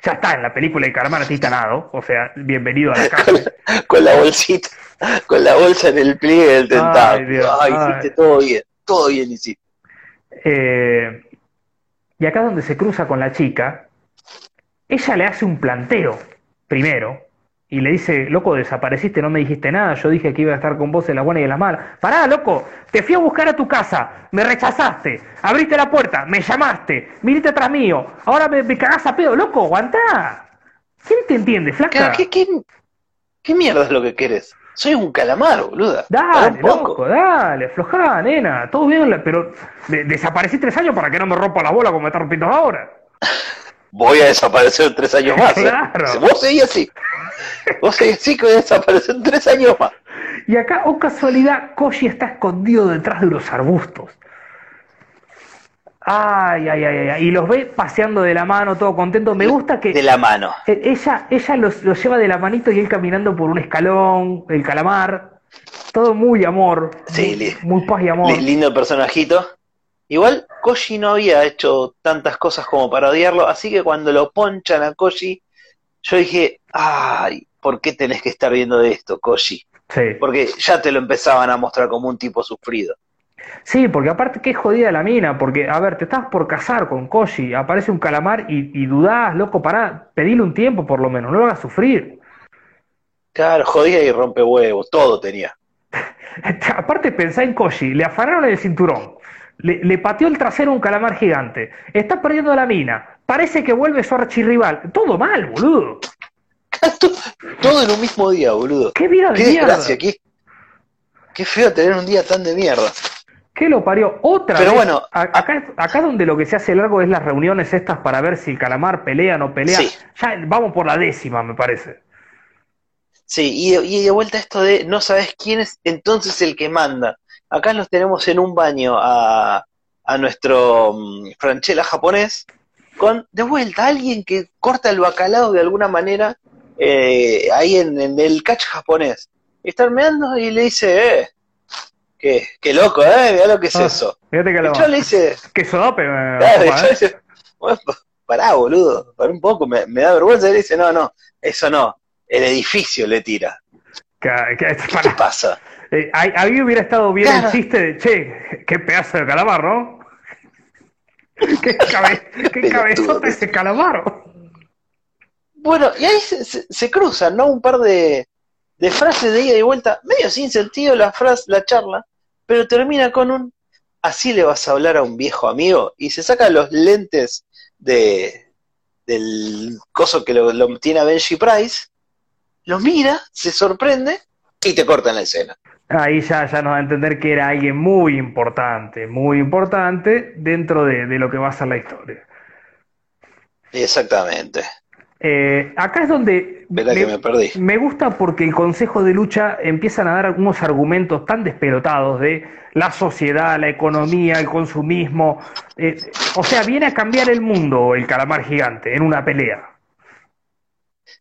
ya está en la película. El calamar está nado. O sea, bienvenido a la casa. Con la bolsita, con la bolsa en el pliegue del tentáculo. Ay, Dios, Ay, ay. hiciste todo bien, todo bien hiciste. Eh, y acá donde se cruza con la chica. Ella le hace un planteo primero. Y le dice, loco, desapareciste, no me dijiste nada. Yo dije que iba a estar con vos en la buena y en la mala. Pará, loco, te fui a buscar a tu casa, me rechazaste, abriste la puerta, me llamaste, viniste atrás mío, ahora me, me cagás a pedo, loco, aguantá. ¿Quién te entiende, flaca? ¿Qué, qué, qué mierda es lo que querés? Soy un calamar, boluda. Dale, loco, dale, aflojá, nena, todo bien, pero de- desaparecí tres años para que no me rompa la bola como me está rompiendo ahora. Voy a desaparecer en tres años más. ¿eh? Claro. Vos seguís así. Vos seguís así que voy a desaparecer en tres años más. Y acá, oh casualidad, Koji está escondido detrás de unos arbustos. Ay, ay, ay, ay, y los ve paseando de la mano, todo contento. Me gusta que De la mano. eh, ella, ella los, los lleva de la manito y él caminando por un escalón, el calamar. Todo muy amor, Sí, muy, muy paz y amor. Li- Lindo personajito. Igual Koji no había hecho tantas cosas como para odiarlo, así que cuando lo ponchan a Koji, yo dije, ay, ¿por qué tenés que estar viendo de esto, Koji? Sí. Porque ya te lo empezaban a mostrar como un tipo sufrido. Sí, porque aparte qué jodida la mina, porque, a ver, te estás por casar con Koji, aparece un calamar y, y dudás, loco, pará, pedile un tiempo por lo menos, no lo hagas sufrir. Claro, jodía y rompe huevos, todo tenía. Aparte pensá en Koji, le afanaron el cinturón, Le, le pateó el trasero a un calamar gigante. Está perdiendo la mina. Parece que vuelve su archirrival. Todo mal, boludo. Todo en un mismo día, boludo. Qué vida de Qué mierda. desgracia, qué, qué feo tener un día tan de mierda. ¿Qué lo parió? Otra Pero vez. bueno, acá, acá donde lo que se hace largo es las reuniones estas para ver si el calamar pelea o no pelea. Sí. Ya vamos por la décima, me parece. Sí, y de, y de vuelta esto de no sabes quién es entonces el que manda. Acá los tenemos en un baño a, a nuestro mm, Franchella japonés con de vuelta alguien que corta el bacalao de alguna manera eh, ahí en, en el catch japonés. Y está meando y le dice, eh, qué, qué loco, eh, mira lo que es Ah, eso. Fíjate que lo. yo le dice, Que sodope, me- Claro, opa, yo ¿eh? dice, bueno, pa- pará, boludo, pará un poco, me, me da vergüenza. Y él dice, no, no, eso no, el edificio le tira. ¿Qué pasa? Eh, ahí, hubiera estado bien Claro. el chiste de, che, qué pedazo de calamar, ¿no? qué, cabe- qué cabezota ese calamar. Bueno, y ahí se, se- se cruzan, ¿no? Un par de, de frases de ida y vuelta, medio sin sentido la frase, la charla, pero termina con un, así le vas a hablar a un viejo amigo, y se saca los lentes de, del coso que lo, lo tiene a Benji Price, lo mira, se sorprende, y te cortan la escena. Ahí ya, ya nos da a entender que era alguien muy importante, muy importante dentro de, de lo que va a ser la historia. Exactamente. Eh, acá es donde Verá que me perdí. me gusta porque el Consejo de Lucha empiezan a dar algunos argumentos tan despelotados de la sociedad, la economía, el consumismo. eh, o sea, viene a cambiar el mundo el calamar gigante en una pelea.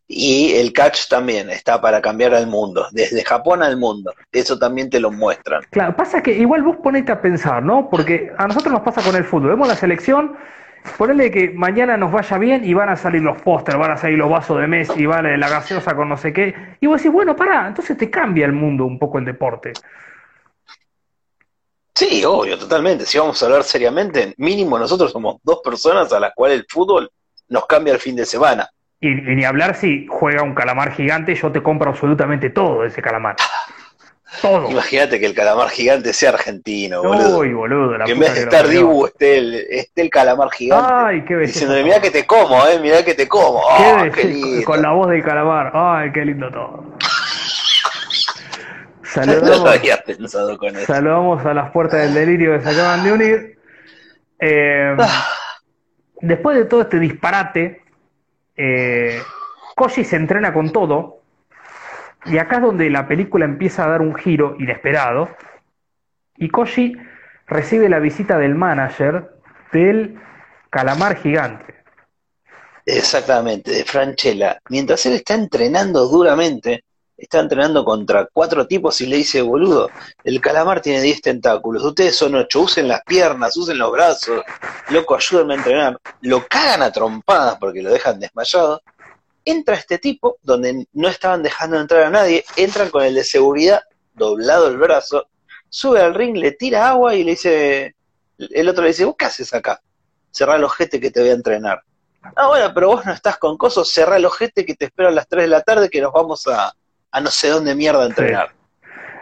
Y el catch también está para cambiar al mundo, desde Japón al mundo. Eso también te lo muestran. Claro, pasa que igual vos ponete a pensar, ¿no? Porque a nosotros nos pasa con el fútbol. Vemos la selección, ponele que mañana nos vaya bien y van a salir los pósters, van a salir los vasos de Messi, vale la gaseosa con no sé qué. Y vos decís, bueno, pará, entonces te cambia el mundo un poco el deporte. Sí, obvio, totalmente. Si vamos a hablar seriamente, mínimo nosotros somos dos personas a las cuales el fútbol nos cambia el fin de semana. Y, y ni hablar si juega un calamar gigante, yo te compro absolutamente todo de ese calamar. Todo. Imagínate que el calamar gigante sea argentino, boludo. Uy, boludo, la que en vez de estar. Dibu esté el, esté el calamar gigante. Ay, qué belleza. diciéndole, mirá que te como, eh, mirá que te como. Oh, qué lindo. Con la voz del calamar. Ay, qué lindo todo. No Saludamos, había pensado con eso. saludamos a las puertas del delirio que se acaban de unir. Eh, Ah, después de todo este disparate, eh, Koji se entrena con todo. Y acá es donde la película empieza a dar un giro inesperado. Y Koji recibe la visita del manager del calamar gigante. Exactamente, de Franchella. Mientras él está entrenando duramente, está entrenando contra cuatro tipos y le dice, boludo, el calamar tiene 10 tentáculos, ustedes son ocho, usen las piernas, usen los brazos, loco, ayúdenme a entrenar. Lo cagan a trompadas porque lo dejan desmayado. Entra este tipo, donde no estaban dejando entrar a nadie, entran con el de seguridad doblado el brazo, sube al ring, le tira agua y le dice, el otro le dice, ¿vos qué haces acá? Cerrá el ojete que te voy a entrenar. Ah, bueno, pero vos no estás con cosos, cerrá el ojete que te espero a las 3 de la tarde que nos vamos a, a no sé dónde mierda a entrenar.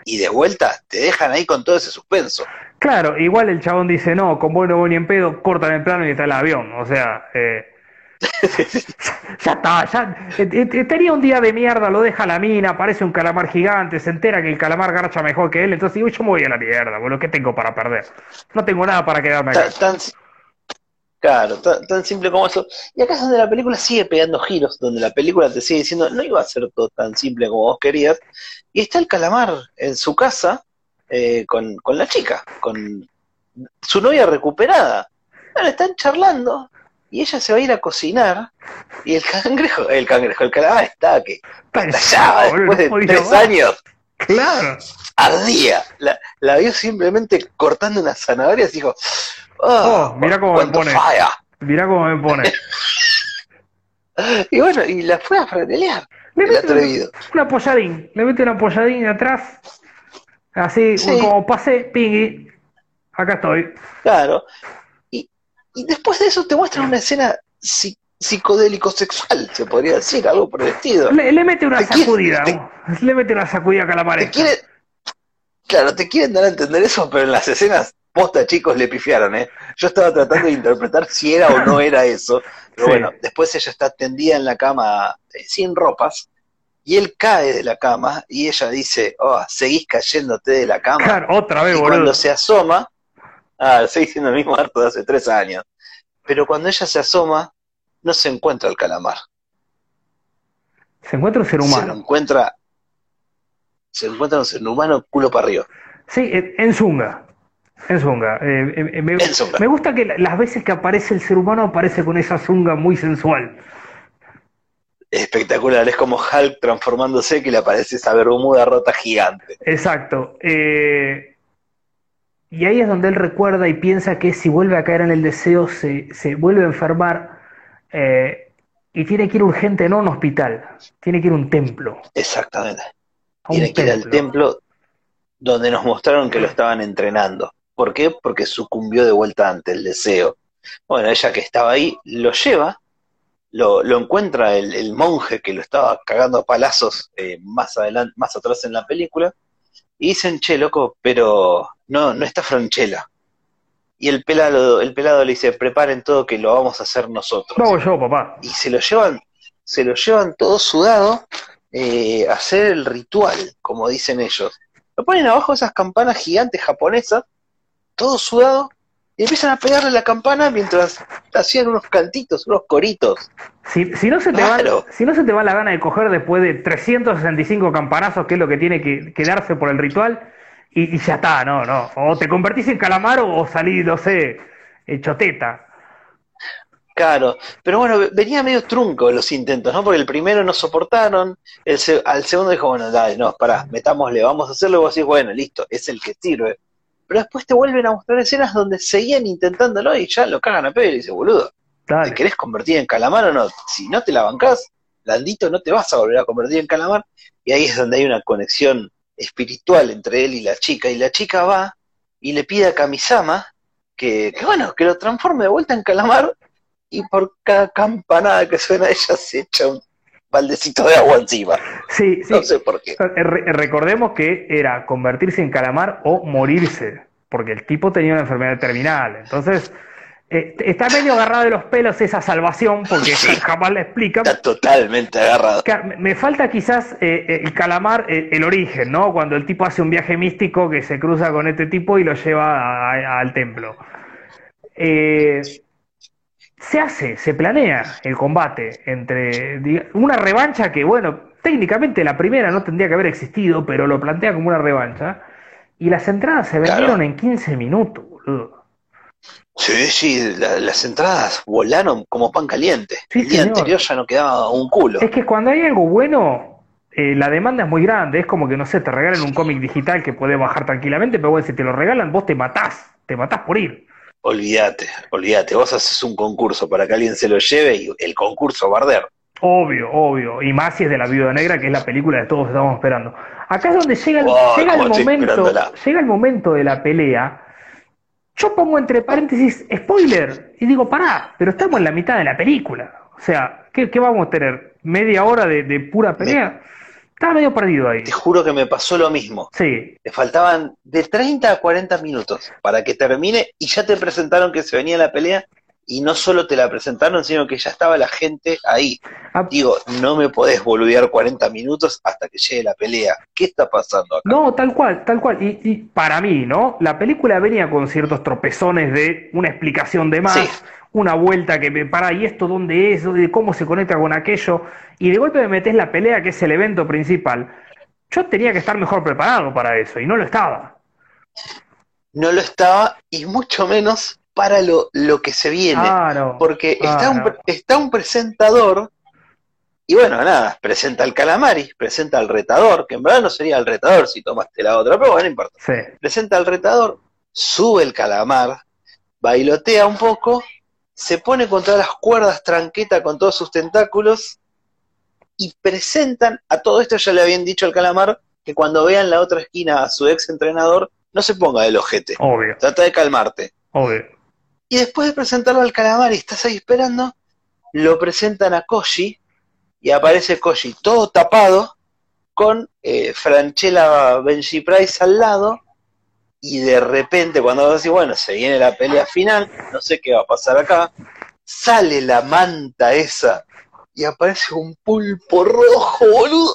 Y de vuelta te dejan ahí con todo ese suspenso. Claro, igual el chabón dice, no, con bueno, voy ni en pedo, cortan el plano y está el avión. O sea, eh, ya está, ya eh, eh, tenía un día de mierda, lo deja la mina, aparece un calamar gigante, se entera que el calamar garcha mejor que él, entonces digo, yo me voy a la mierda, boludo, ¿qué tengo para perder? No tengo nada para quedarme acá. Tan, tan- claro, tan, tan simple como eso. Y acá es donde la película sigue pegando giros, donde la película te sigue diciendo, no iba a ser todo tan simple como vos querías. Y está el calamar en su casa eh, con, con la chica, con su novia recuperada. Bueno, están charlando y ella se va a ir a cocinar y el cangrejo, el cangrejo, el calamar está que estallaba después de tres años. Claro. ardía. La, la vio simplemente cortando unas zanahorias y dijo, oh, Oh, mirá cómo me pone. falla". Mirá cómo me pone. Y bueno, y la fue a franelear, Le mete un, atrevido. un apoyadín, le mete un apoyadín atrás, así Sí. como pasé, pingui, acá estoy. Claro. Y, después de eso te muestran una escena psi- psicodélico-sexual, se podría decir, algo por el estilo. Le, le mete una Te quiere- sacudida, te- le mete una sacudida Te calamaresca. quiere, claro, te quieren dar a entender eso, pero en las escenas posta, chicos, le pifiaron, ¿eh? Yo estaba tratando de interpretar si era o no era eso. Pero Sí. bueno, después ella está tendida en la cama eh, sin ropas. Y él cae de la cama y ella dice, oh, seguís cayéndote de la cama. Claro, otra vez, y boludo. cuando se asoma, ah, estoy diciendo el mismo harto de hace tres años. Pero cuando ella se asoma, no se encuentra el calamar. Se encuentra un ser Se humano. encuentra, se encuentra un ser humano culo para arriba. Sí, en Zunga. En Zunga. Eh, eh, eh, me, En zunga. me gusta que la- las veces que aparece el ser humano aparece con esa Zunga muy sensual. Espectacular, es como Hulk transformándose que le aparece esa bermuda rota gigante. Exacto. Eh, y ahí es donde él recuerda y piensa que si vuelve a caer en el deseo se, se vuelve a enfermar eh, y tiene que ir urgente, no a un hospital, tiene que ir a un templo. Exactamente. A Tiene que ir al templo donde nos mostraron que lo estaban entrenando. ¿Por qué? Porque sucumbió de vuelta ante el deseo. Bueno, ella que estaba ahí lo lleva, lo, lo encuentra el, el monje que lo estaba cagando a palazos eh, más adelante, más atrás en la película, y dicen, che, loco, pero no, no está Franchella. Y el pelado, el pelado le dice, preparen todo que lo vamos a hacer nosotros. Lo hago yo, papá. y se lo llevan, se lo llevan todo sudado eh, a hacer el ritual, como dicen ellos. Lo ponen abajo esas campanas gigantes japonesas, todo sudado, y empiezan a pegarle la campana mientras hacían unos cantitos, unos coritos. Si, si no se te va, si no se te va la gana de coger después de 365 campanazos, que es lo que tiene que, que darse por el ritual, y, y ya está, no, no. O te convertís en calamar o, salís, no sé, hecho teta. Claro, pero bueno, venía medio trunco los intentos, ¿no? Porque el primero no soportaron, el se- al segundo dijo, bueno, dale, no, pará, metámosle, vamos a hacerlo, y vos decís, bueno, listo, es el que sirve. Pero después te vuelven a mostrar escenas donde seguían intentándolo y ya lo cagan a pedo y dice, boludo, ¿te querés convertir en calamar o no? Si no te la bancás, blandito, no te vas a volver a convertir en calamar. Y ahí es donde hay una conexión espiritual entre él y la chica. Y la chica va y le pide a Kamisama que, que bueno, que lo transforme de vuelta en calamar. Y por cada campanada que suena ella se echa un baldecito de agua encima. Sí, sí. No sé por qué. Eh, re- recordemos que era convertirse en calamar o morirse, porque el tipo tenía una enfermedad terminal. Entonces, eh, está medio agarrado de los pelos esa salvación, porque Sí. jamás la explica. Está totalmente agarrado. Me- falta quizás eh, eh, el calamar, eh, el origen, ¿no? Cuando el tipo hace un viaje místico que se cruza con este tipo y lo lleva a- a- al templo. Eh, se hace, se planea el combate entre una revancha que, bueno, técnicamente la primera no tendría que haber existido, pero lo plantea como una revancha. Y las entradas se Claro. vendieron en 15 minutos, boludo. Sí, sí, la- las entradas volaron como pan caliente. Sí, el día señor. anterior ya no quedaba un culo. Es que cuando hay algo bueno, eh, la demanda es muy grande. Es como que, no sé, te regalan un cómic digital que puede bajar tranquilamente, pero bueno, si te lo regalan, vos te matás. Te matás por ir. Olvídate, olvídate. Vos haces un concurso para que alguien se lo lleve y el concurso va a arder. Obvio, obvio. Y más si es de la Viuda Negra, que es la película que todos estamos esperando. Acá es donde llega el, Oh, llega el momento, llega el momento de la pelea. Yo pongo entre paréntesis spoiler y digo, pará, pero estamos en la mitad de la película. O sea, ¿qué, qué vamos a tener? ¿Media hora de, de pura pelea? Estaba medio perdido ahí. Te juro que me pasó lo mismo. Sí, Le faltaban de 30 a 40 minutos para que termine y ya te presentaron que se venía la pelea y no solo te la presentaron, sino que ya estaba la gente ahí. Ah, Digo, no me podés boludear 40 minutos hasta que llegue la pelea. ¿Qué está pasando acá? No, tal cual, tal cual. Y, y para mí, ¿no? La película venía con ciertos tropezones de una explicación de más, Sí. Una vuelta que me para, ¿y esto dónde es? ¿De ¿Cómo se conecta con aquello? Y de golpe me metes la pelea, que es el evento principal. Yo tenía que estar mejor preparado para eso, y no lo estaba. No lo estaba y mucho menos para lo, lo que se viene. Claro. Porque está, un, está un presentador y bueno, nada, presenta al calamari, presenta al retador, que en verdad no sería el retador si tomaste la otra, pero bueno, no importa. Sí. Presenta al retador, sube el calamar, bailotea un poco, se pone contra las cuerdas tranqueta con todos sus tentáculos y presentan, a todo esto ya le habían dicho al calamar que cuando vean la otra esquina a su ex entrenador, no se ponga del ojete, Obvio, trata de calmarte. obvio. Y después de presentarlo al calamar y estás ahí esperando, lo presentan a Koji y aparece Koji todo tapado con eh, Franchella Benji Price al lado y de repente cuando decir, bueno, se viene la pelea final, no sé qué va a pasar acá, sale la manta esa y aparece un pulpo rojo, boludo.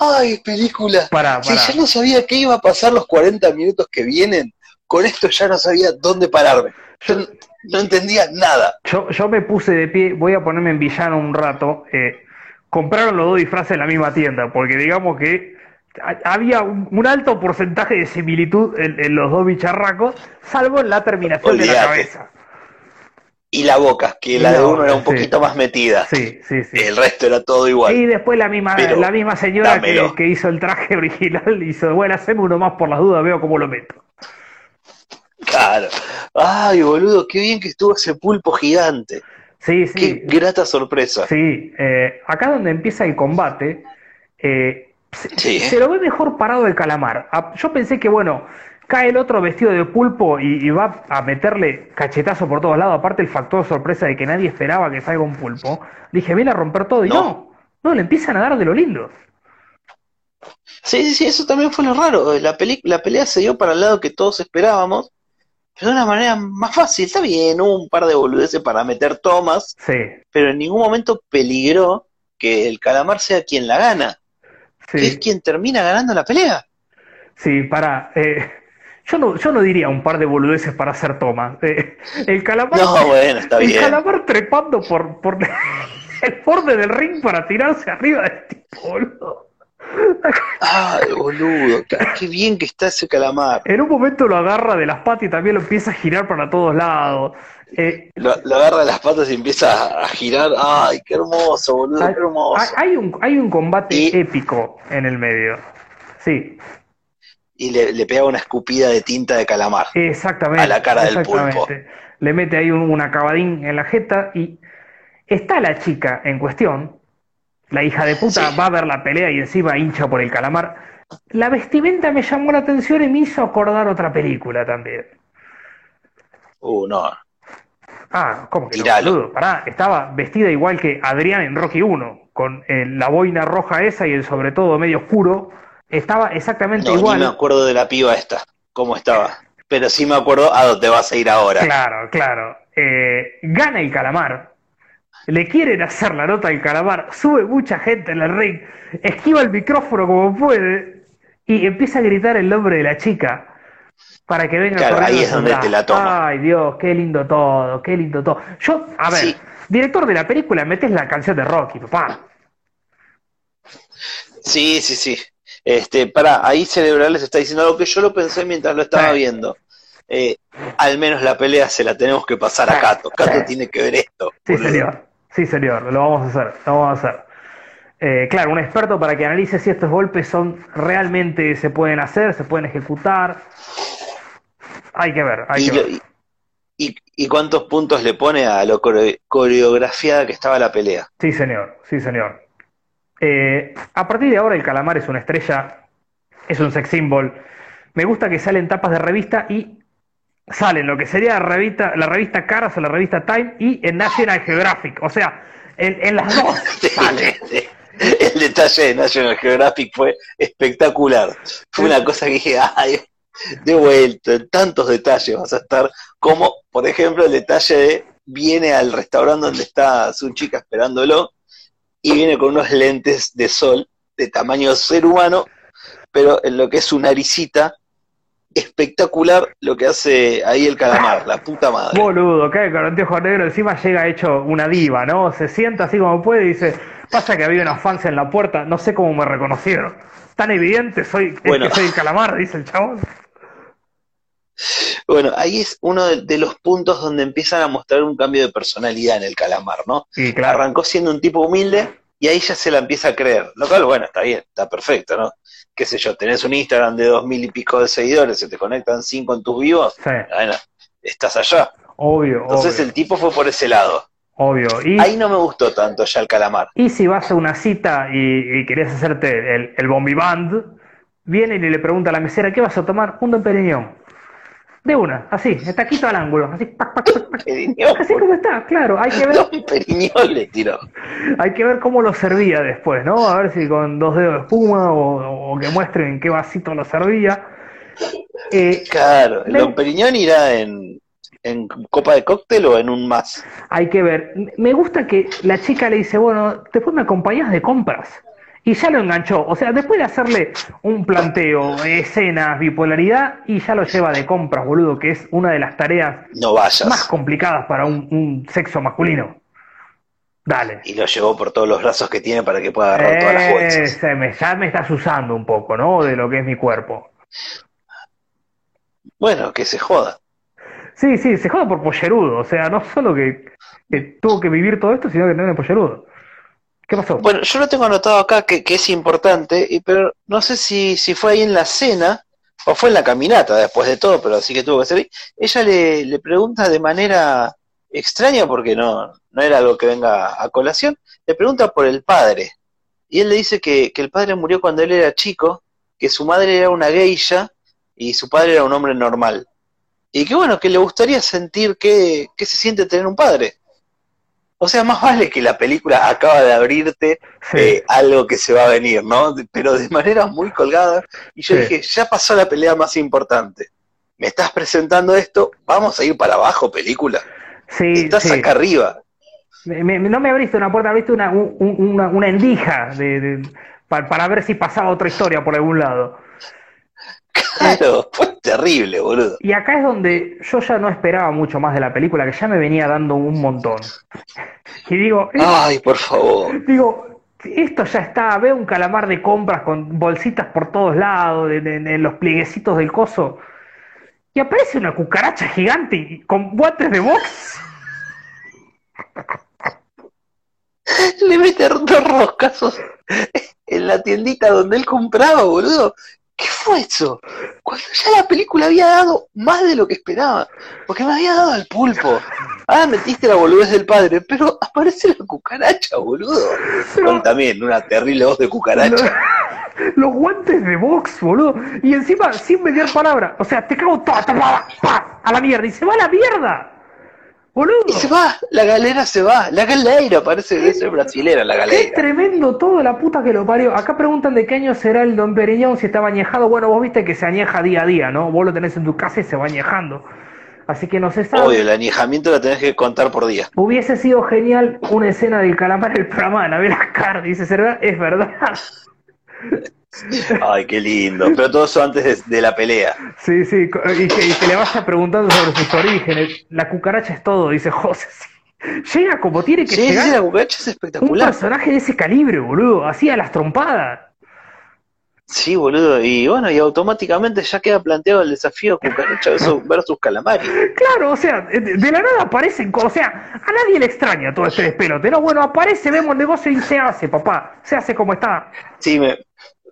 Ay, película. Para, Si ya no sabía qué iba a pasar los 40 minutos que vienen, con esto ya no sabía dónde pararme. Yo no, no entendía nada. Yo, yo me puse de pie, voy a ponerme en villano un rato. eh, compraron los dos disfraces en la misma tienda, porque digamos que había un, un alto porcentaje de similitud en, en los dos bicharracos, salvo en la terminación de la cabeza. Y la boca, que Y la de uno era un poquito más metida. Sí, sí, sí. El resto era todo igual. Y después la misma, Pero, la misma señora que, hizo el traje original hizo, bueno, haceme uno más por las dudas, veo cómo lo meto. Claro. Ay, boludo, qué bien que estuvo ese pulpo gigante. Sí, Qué sí. grata sorpresa. Sí, eh, acá donde empieza el combate, eh, se, se lo ve mejor parado el calamar. Ah, Yo pensé que, bueno, cae el otro vestido de pulpo y, y va a meterle cachetazo por todos lados, aparte el factor sorpresa de que nadie esperaba que salga un pulpo. Dije, viene a romper todo y No. no, no, le empiezan a dar de lo lindo. Sí, sí, sí, eso también fue lo raro. La, peli- la pelea se dio para el lado que todos esperábamos, pero de una manera más fácil. Está bien, hubo un par de boludeces para meter tomas, Sí, pero en ningún momento peligró que el calamar sea quien la gana, que es sí, quien termina ganando la pelea. sí, para... eh, yo no, yo no diría un par de boludeces para hacer tomas. Eh, el calamar... No, bueno, está El bien. calamar trepando por, por el borde del ring para tirarse arriba del tipo, boludo. Ay, boludo, qué bien que está ese calamar. En un momento lo agarra de las patas y también lo empieza a girar para todos lados. Eh, Lo, lo agarra de las patas y empieza a, girar. Ay, qué hermoso, boludo, hay, qué hermoso. hay un, hay un combate Y- épico en el medio. Sí, Y le, le pega una escupida de tinta de calamar. exactamente. A la cara del pulpo. Le mete ahí un, un acabadín en la jeta y está la chica en cuestión. La hija de puta Sí. va a ver la pelea y encima hincha por el calamar. La vestimenta me llamó la atención y me hizo acordar otra película también. Uh, no. Ah, ¿cómo que no, Tiralo. boludo? Pará, estaba vestida igual que Adrián en Rocky 1, con eh, la boina roja esa y el sobre todo medio oscuro. Estaba exactamente No, igual. me acuerdo de la piba esta, cómo estaba. Pero sí me acuerdo a dónde vas a ir ahora. Claro, claro. Eh, gana el calamar. Le quieren hacer la nota al calamar. Sube mucha gente en el ring. Esquiva el micrófono como puede. Y empieza a gritar el nombre de la chica. Para que venga Claro, ahí es donde te la toma. Ay, Dios, qué lindo todo, qué lindo todo. Yo, a ver, Sí. director de la película, metes la canción de Rocky, papá. Sí, sí, sí. Este, pará, ahí Cerebrales está diciendo algo que yo lo pensé mientras lo estaba Sí. viendo. Eh, al menos la pelea se la tenemos que pasar a. Cato. Cato Sí. tiene que ver esto. Sí, señor. Sí, señor. Lo vamos a hacer. Lo vamos a hacer. Eh, claro, un experto para que analice si estos golpes son realmente se pueden hacer, se pueden ejecutar. Hay que ver, hay Y, que ver. y- cuántos puntos le pone a lo core- coreografiada que estaba la pelea? Sí, señor. Sí, señor. Eh, a partir de ahora el calamar es una estrella, es un sex symbol. Me gusta que salen tapas de revista y salen lo que sería la revista, la revista Caras o la revista Time y en National Geographic. O sea, en, en las dos sale. El detalle de National Geographic fue espectacular. Fue una cosa que dije, ay, de vuelta, en tantos detalles vas a estar, como por ejemplo el detalle de viene al restaurante donde está su chica esperándolo y viene con unos lentes de sol de tamaño ser humano, pero en lo que es su naricita, espectacular lo que hace ahí el calamar, la puta madre. Boludo, cae con anteojos negros, encima llega hecho una diva, ¿no? Se sienta así como puede y dice, pasa que había unos fans en la puerta, no sé cómo me reconocieron. Tan evidente soy, es Bueno. que soy el calamar, dice el chabón. Bueno, ahí es uno de, de los puntos donde empiezan a mostrar un cambio de personalidad en el calamar, ¿no? Y claro, Arrancó siendo un tipo humilde y ahí ya se la empieza a creer. Lo cual, bueno, está bien, está perfecto, ¿no? Qué sé yo, tenés un Instagram de dos mil y pico de seguidores, se te conectan cinco en tus vivos, sí, bueno, estás allá. obvio, Entonces obvio, el tipo fue por ese lado. obvio. Y, Ahí no me gustó tanto ya el calamar. y si vas a una cita y, y querés hacerte el, el bombi band, viene y le pregunta a la mesera, ¿qué vas a tomar? Un Don Periñón. De una, así, taquito al ángulo, así, pac, pac, pac, pac. Periñón, así como está, claro, hay que ver Don Periñón le tiró. Hay que ver cómo lo servía después, ¿no? A ver si con dos dedos de espuma o, o que muestren en qué vasito lo servía. Eh, claro, ¿el Don Periñón irá en, en copa de cóctel o en un más? Hay que ver. Me gusta que la chica le dice, bueno, después me acompañas de compras. Y ya lo enganchó. O sea, después de hacerle un planteo, escenas, bipolaridad, y ya lo lleva de compras, boludo, que es una de las tareas más complicadas para un, sexo masculino. Dale. Y lo llevó por todos los brazos que tiene para que pueda agarrar todas las bolsas. Me, ya me estás usando un poco, ¿no? De lo que es mi cuerpo. Bueno, que se joda. Sí, sí, se joda por pollerudo. O sea, no solo que, tuvo que vivir todo esto, sino que tiene pollerudo. Bueno, yo lo tengo anotado acá que, es importante, y, pero no sé si, si fue ahí en la cena o fue en la caminata después de todo, pero así que tuvo que ser. Ella le, le pregunta de manera extraña, porque no, no era algo que venga a colación, le pregunta por el padre. Y él le dice que, que el padre murió cuando él era chico, que su madre era una geisha y su padre era un hombre normal. Y que bueno, que le gustaría sentir que, se siente tener un padre. O sea, más vale que la película acaba de abrirte eh, algo que se va a venir, ¿no? Pero de manera muy colgada. Y yo dije, ya pasó la pelea más importante. Me estás presentando esto, vamos a ir para abajo, película. Sí, Estás acá arriba. no me abriste una puerta, abriste una, una, una endija de, para ver si pasaba otra historia por algún lado. Claro, fue terrible, boludo. Y acá es donde yo ya no esperaba mucho más de la película, que ya me venía dando un montón. Y digo, ay, por favor. Digo, esto ya está, veo un calamar de compras con bolsitas por todos lados, en, los plieguecitos del coso. Y aparece una cucaracha gigante con guantes de box. Le mete dos roscazos en la tiendita donde él compraba, boludo. ¿Qué fue eso? Cuando ya la película había dado más de lo que esperaba. Porque me había dado al pulpo. Ah, metiste la boludez del padre, pero aparece la cucaracha, boludo. también una terrible voz de cucaracha. Los, guantes de box, boludo. Y encima, sin mediar palabra. O sea, te cago toda, a la mierda. Y se va a la mierda. Y se va, la galera se va, la galera, parece es brasilera la galera. Qué tremendo todo, la puta que lo parió. Acá preguntan de qué año será el Don Periñón, si estaba añejado. Bueno, vos viste que se añeja día a día, ¿no? Vos lo tenés en tu casa y se va añejando. Así que no se sabe. Obvio, el añejamiento lo tenés que contar por día. Hubiese sido genial una escena del calamar el programa de la Car, dice, ¿es verdad? Ay, qué lindo. Pero todo eso antes de, la pelea. Sí, sí, y que, le vaya preguntando sobre sus orígenes. La cucaracha es todo, dice José. Llega como tiene que llegar. Sí, la cucaracha es espectacular. Un personaje de ese calibre, boludo. Hacía las trompadas. Sí, boludo. Y bueno, y automáticamente ya queda planteado el desafío cucaracha versus calamari. Claro, o sea, de, la nada aparecen. O sea, a nadie le extraña todo este despelote. No, bueno, aparece, vemos el negocio y se hace, papá. Se hace como está. Sí, me,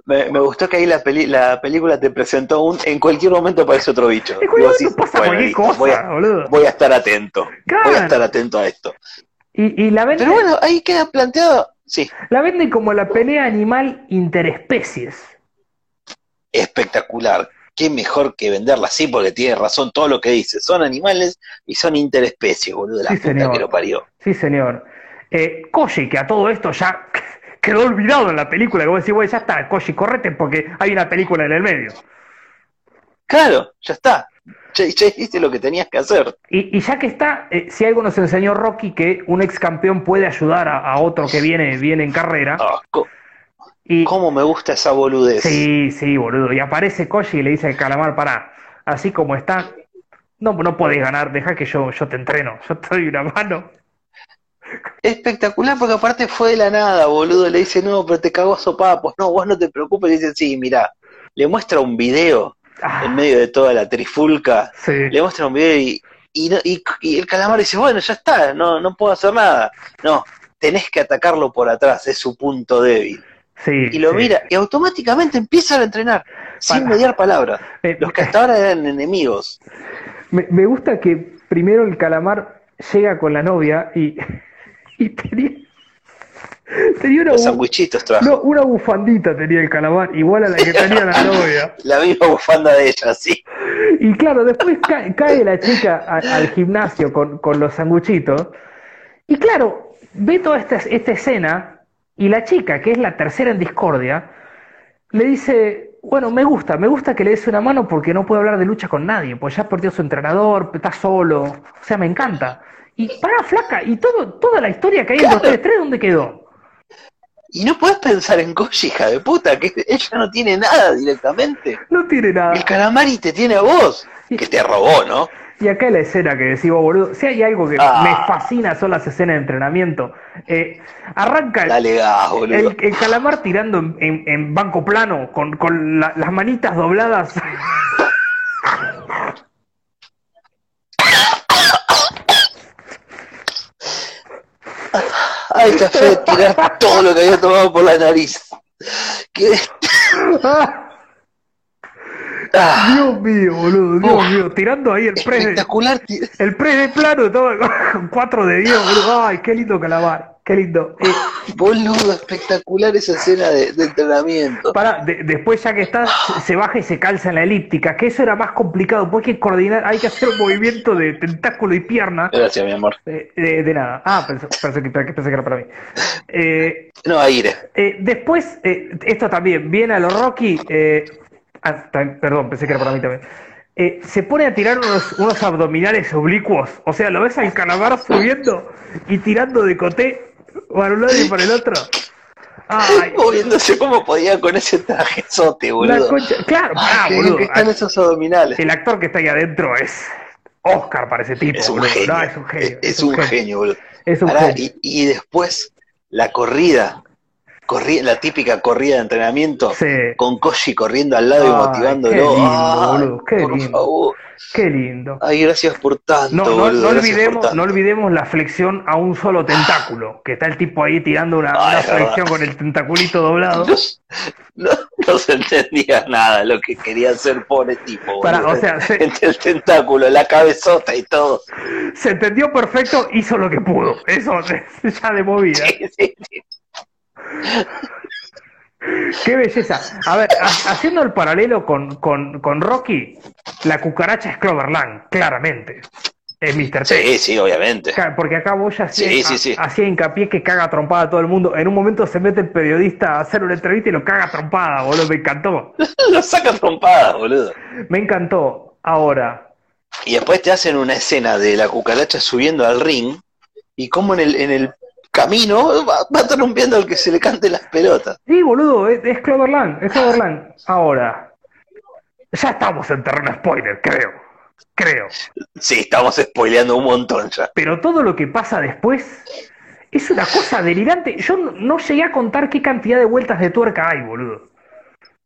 me, gustó que ahí la, la película te presentó un. En cualquier momento aparece otro bicho. voy, a, estar atento. Voy a estar atento a esto. Y, la Pero bueno, ahí queda planteado. Sí. La venden como la pelea animal interespecies. Espectacular. Qué mejor que venderla así, porque tiene razón todo lo que dice. Son animales y son interespecies, boludo. La sí, señor. que lo parió. Sí, señor. Eh, Koji, que a todo esto ya quedó olvidado en la película, que vos decís, güey, ya está, Koji, correte porque hay una película en el medio. Claro, ya está. Ya, hiciste lo que tenías que hacer. Y, ya que está, eh, si algo nos enseñó Rocky, que un ex campeón puede ayudar a, otro que viene, viene en carrera. Ah, y, ¿Cómo me gusta esa boludez? Sí, sí, boludo. Y aparece Koji y le dice al calamar, para, así como está, no, no podés ganar, deja que yo, yo te entreno, yo te doy una mano. Espectacular porque aparte fue de la nada, boludo. Le dice, no, pero te cago a sopapos. No, vos no te preocupes. Le dice, sí, mira. Le muestra un video ah. en medio de toda la trifulca. Le muestra un video y, y, el calamar dice, bueno, ya está, no, no puedo hacer nada. No, tenés que atacarlo por atrás, es su punto débil. y lo mira y automáticamente empiezan a entrenar, sin mediar palabra. Los que hasta ahora eran enemigos. Me, me gusta que primero el calamar llega con la novia y y tenía, una, no, una bufandita tenía el calamar, igual a la que tenía la novia. La misma bufanda de ella, sí. Y claro, después cae, la chica al gimnasio con, los sanguchitos. Y claro, ve toda esta, esta escena y la chica, que es la tercera en discordia, le dice, Bueno, me gusta, me gusta que le des una mano porque no puede hablar de lucha con nadie, pues ya perdió su entrenador, está solo, o sea, me encanta. Y para flaca, y todo, toda la historia que hay en los tres, tres, ¿dónde quedó? Y no puedes pensar en Koji, hija de puta, que ella no tiene nada directamente. No tiene nada. El calamari te tiene a vos, que te robó, ¿no? Y acá la escena que decimos, boludo, si hay algo que Ah. me fascina son las escenas de entrenamiento. Eh, arranca el, Dale el- el calamar tirando en, en- en banco plano, con, con la- las manitas dobladas. Ay, fe de tirar todo lo que había tomado por la nariz. Que... Ah, Dios mío, boludo, Dios mío, tirando ahí el press espectacular. el press de plano, todo con 4 de Dios, boludo. Ay, qué lindo calamar, qué lindo. Eh, Boludo, espectacular esa escena de, de entrenamiento. Para, de- después ya que está, se, baja y se calza en la elíptica, que eso era más complicado, porque hay que coordinar, hay que hacer un movimiento de tentáculo y pierna. Gracias, mi amor. Eh, de, de nada. Ah, pensé, pensé que, pensé que era para mí. Eh, No, aire. eh, después, eh, esto también, viene a los Rocky. Ah, perdón, pensé que era para mí también. Eh, se pone a tirar unos, unos abdominales oblicuos. O sea, lo ves al calamar subiendo y tirando de coté para un lado y para el otro. Ay, Moviéndose como podía con ese trajezote, la boludo. concha. Claro, qué bien boludo. que están esos abdominales. El actor que está ahí adentro es Oscar para ese tipo. Es un genio. No, es un genio. Es, es un genio, boludo. Es un genio. y, y después la corrida, la típica corrida de entrenamiento, Sí. con Koji corriendo al lado y motivándolo. qué lindo, boludo, qué por lindo. favor. Qué lindo. Ay, gracias por tanto, No, no, boludo. no olvidemos, tanto. no olvidemos la flexión a un solo tentáculo, que está el tipo ahí tirando una, flexión con el tentaculito doblado. No, no, no se entendía nada lo que quería hacer pobre tipo. Para, boludo. o sea, se- Entre el tentáculo, la cabezota y todo. Se entendió perfecto, hizo lo que pudo. Eso ya de movida. Sí, sí, sí. Qué belleza. A ver, ha- haciendo el paralelo con, con, con Rocky, la cucaracha es Cloverland, claramente. Es Mr. T. Sí, sí, obviamente. Porque acá vos ya hacía, Sí, sí, sí. ha- hacía hincapié que caga trompada a todo el mundo. En un momento se mete el periodista a hacer una entrevista y lo caga trompada, boludo. Me encantó. Lo saca trompada, boludo. Me encantó. Ahora, Y después te hacen una escena de la cucaracha subiendo al ring y como en el, en el camino va, va trompeando al que se le cante las pelotas. sí, boludo, es, es Cloverland, es Cloverland. Ahora, ya estamos en terreno spoiler, creo. Creo. Sí, estamos spoileando un montón ya. Pero todo lo que pasa después es una cosa delirante. Yo no, no llegué a contar qué cantidad de vueltas de tuerca hay, boludo.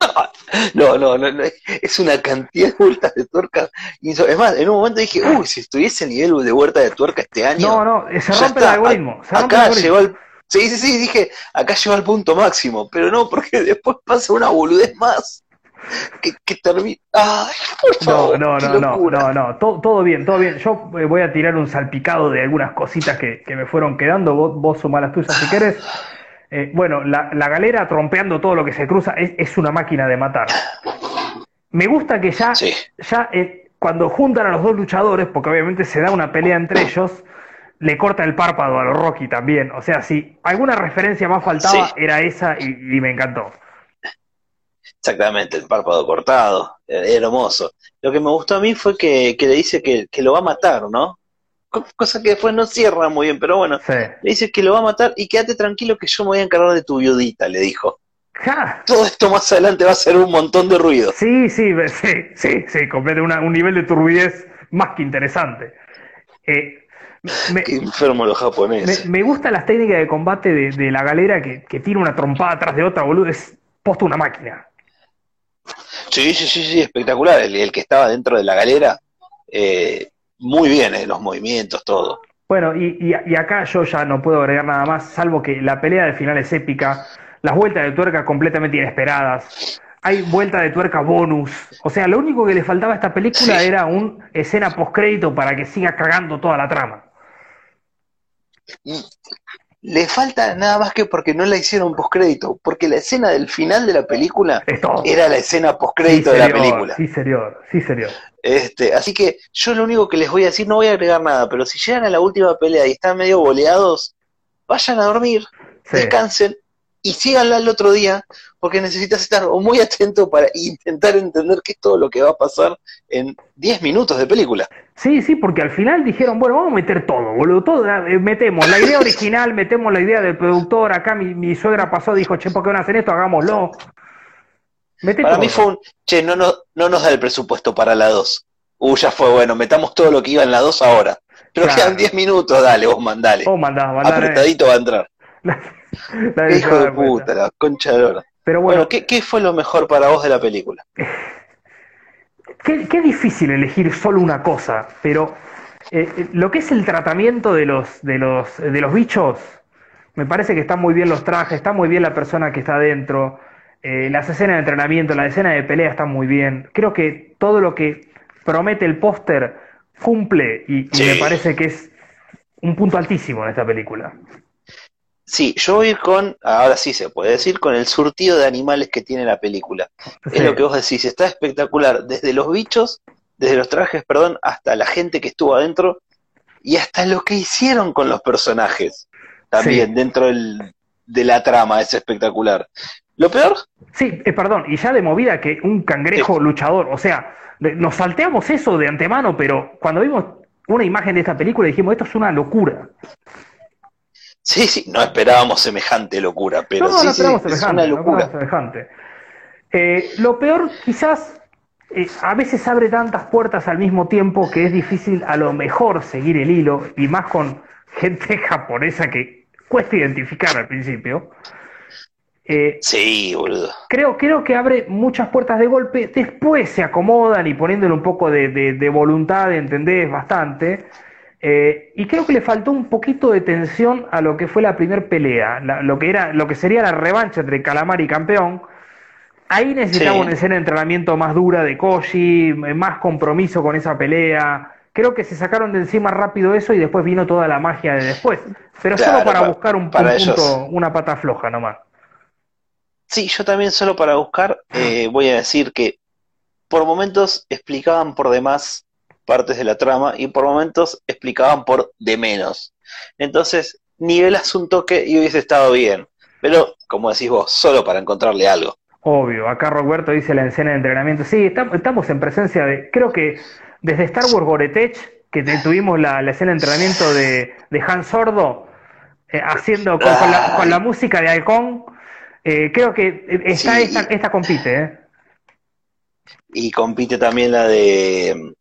No, no, no, no, es una cantidad de vueltas de tuerca. Es más, en un momento dije, uy, si estuviese el nivel de vuelta de tuerca este año. No, no, se rompe el algoritmo. Se rompe el acá algoritmo. llegó al. Sí, sí, sí, dije, acá llegó al punto máximo, pero no, porque después pasa una boludez más. Que, que termina. ¡Ay, por No, favor! no, no, no, no, no, todo, todo bien, todo bien. Yo eh, voy a tirar un salpicado de algunas cositas que, que me fueron quedando, vos, vos sumá las tuyas si querés. Eh, bueno, la, la galera trompeando todo lo que se cruza es, es una máquina de matar. Me gusta que ya, Sí. ya eh, cuando juntan a los dos luchadores, porque obviamente se da una pelea entre ellos, le corta el párpado a los Rocky también. O sea, si alguna referencia más faltaba, Sí. era esa y, y me encantó. Exactamente, el párpado cortado, eh, hermoso. Lo que me gustó a mí fue que, que le dice que, que lo va a matar, ¿no? Co- Cosa que después no cierra muy bien, pero bueno, Sí. le dice que lo va a matar y quédate tranquilo que yo me voy a encargar de tu viudita, le dijo. Ja. Todo esto más adelante va a ser un montón de ruido. Sí, sí, sí, sí, sí, completa una- un nivel de turbidez más que interesante. Eh, me, Qué enfermo los me, japoneses. me gustan las técnicas de combate de, de la galera que, que tira una trompada atrás de otra, boludo, es posta una máquina. Sí, sí, sí, sí, espectacular. El, el que estaba dentro de la galera, eh, muy bien, eh, los movimientos, todo. Bueno, y, y- y acá yo ya no puedo agregar nada más, salvo que la pelea de final es épica, las vueltas de tuerca completamente inesperadas, hay vuelta de tuerca bonus, o sea, lo único que le faltaba a esta película Sí. era un escena postcrédito para que siga cagando toda la trama. Le falta nada más que porque no la hicieron postcrédito, porque la escena del final de la película era la escena Sí, postcrédito de la película. Sí, señor, sí, señor. Este, así que yo lo único que les voy a decir, no voy a agregar nada, pero si llegan a la última pelea y están medio boleados, vayan a dormir, Sí. descansen y síganla el otro día, porque necesitas estar muy atento para intentar entender qué es todo lo que va a pasar en 10 minutos de película. Sí, sí, porque al final dijeron, bueno, vamos a meter todo, boludo, todo, eh, metemos la idea original, metemos la idea del productor, acá mi, mi suegra pasó, dijo, che, ¿por qué van a hacer esto? Hagámoslo. Mete para mí fue un, che, no, no, no nos da el presupuesto para la 2. Uh, ya fue bueno, metamos todo lo que iba en la 2 ahora. Pero quedan 10 minutos, dale, vos mandale. Vos mandá, mandá. Apretadito va a entrar. Hijo de puta, la concha de oro. Pero bueno, ¿qué, ¿qué, fue lo mejor para vos de la película? Qué, qué difícil elegir solo una cosa, pero eh, eh, lo que es el tratamiento de los, de, los, de los bichos, me parece que están muy bien los trajes, está muy bien la persona que está adentro, eh, las escenas de entrenamiento, la escena de pelea están muy bien. Creo que todo lo que promete el póster cumple y, y me parece que es un punto altísimo en esta película. Sí, yo voy a ir con, ahora sí se puede decir, con el surtido de animales que tiene la película. Es lo que vos decís, está espectacular, desde los bichos, desde los trajes, perdón, hasta la gente que estuvo adentro y hasta lo que hicieron con los personajes. También dentro del, de la trama es espectacular. ¿Lo peor? Sí, eh, perdón, y ya de movida que un cangrejo luchador, o sea, nos salteamos eso de antemano, pero cuando vimos una imagen de esta película dijimos, esto es una locura. Sí, sí, no esperábamos semejante locura, pero no, sí, no esperamos sí, semejante, es una locura. No semejante. Eh, lo peor, quizás, eh, a veces abre tantas puertas al mismo tiempo que es difícil a lo mejor seguir el hilo, y más con gente japonesa que cuesta identificar al principio. Eh, sí, boludo. Creo, creo que abre muchas puertas de golpe, después se acomodan y poniéndole un poco de, de, de voluntad, ¿entendés? Bastante. Eh, y creo que le faltó un poquito de tensión a lo que fue la primer pelea, la, lo que era, lo que sería la revancha entre Calamar y Campeón. Ahí necesitaba sí. una escena de entrenamiento más dura de Koji, más compromiso con esa pelea. Creo que se sacaron de encima rápido eso y después vino toda la magia de después. Pero claro, solo para, para buscar un, para un punto, una pata floja nomás. Sí, yo también solo para buscar, eh, voy a decir que por momentos explicaban por demás partes de la trama y por momentos explicaban por de menos. Entonces, nivelas un toque y hubiese estado bien. Pero, como decís vos, solo para encontrarle algo. Obvio, acá Roberto dice la escena de entrenamiento. Sí, estamos en presencia de, creo que desde Star Wars Goretech, que tuvimos la, la escena de entrenamiento de, de Han Sordo, eh, haciendo con, con, la, con, la, música de Halcón, eh, creo que está sí. esta, esta compite. ¿eh? Y compite también la de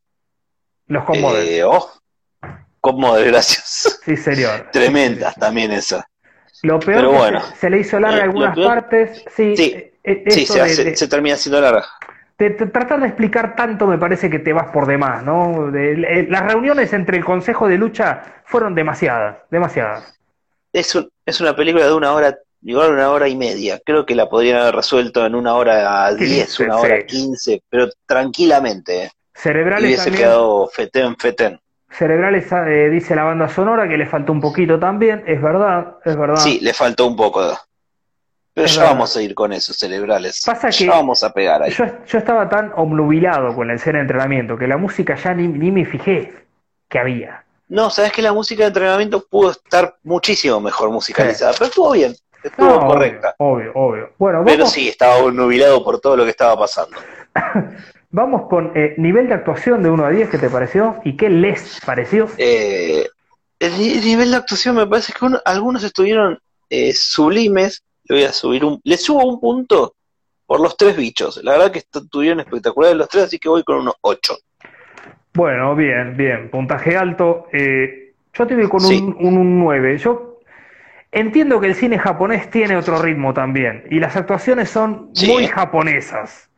los Commoders. Eh, oh, Commoders, gracias. Sí, señor. Tremendas también esas. Lo peor Pero que bueno, se, se, le hizo larga eh, algunas partes. Sí, sí, eh, sí se, de, hace, de, se, termina haciendo larga. De, tratar de explicar tanto me parece que te vas por demás, ¿no? las reuniones entre el Consejo de Lucha fueron demasiadas, demasiadas. Es, un, es una película de una hora, igual una hora y media. Creo que la podrían haber resuelto en una hora diez, sí, una sí. hora quince, pero tranquilamente. Cerebrales hubiese también. quedado fetén, fetén. Cerebrales eh, dice la banda sonora que le faltó un poquito también, es verdad, es verdad. Sí, le faltó un poco. Pero es ya verdad. vamos a ir con eso, cerebrales. Pasa ya que vamos a pegar ahí. Yo, yo estaba tan obnubilado con la escena de entrenamiento que la música ya ni, ni me fijé que había. No, sabes que la música de entrenamiento pudo estar muchísimo mejor musicalizada, sí. pero estuvo bien, estuvo no, correcta. Obvio, obvio. Bueno, vamos... Pero sí, estaba obnubilado por todo lo que estaba pasando. Vamos con eh, nivel de actuación de 1 a 10, ¿qué te pareció? ¿Y qué les pareció? Eh, el, nivel de actuación me parece que uno, algunos estuvieron eh, sublimes. Le voy a subir un. Le subo un punto por los tres bichos. La verdad que estuvieron espectaculares los tres, así que voy con unos 8. Bueno, bien, bien. Puntaje alto. Eh, yo te voy con sí. un, un, un 9. Yo entiendo que el cine japonés tiene otro ritmo también. Y las actuaciones son sí. muy japonesas.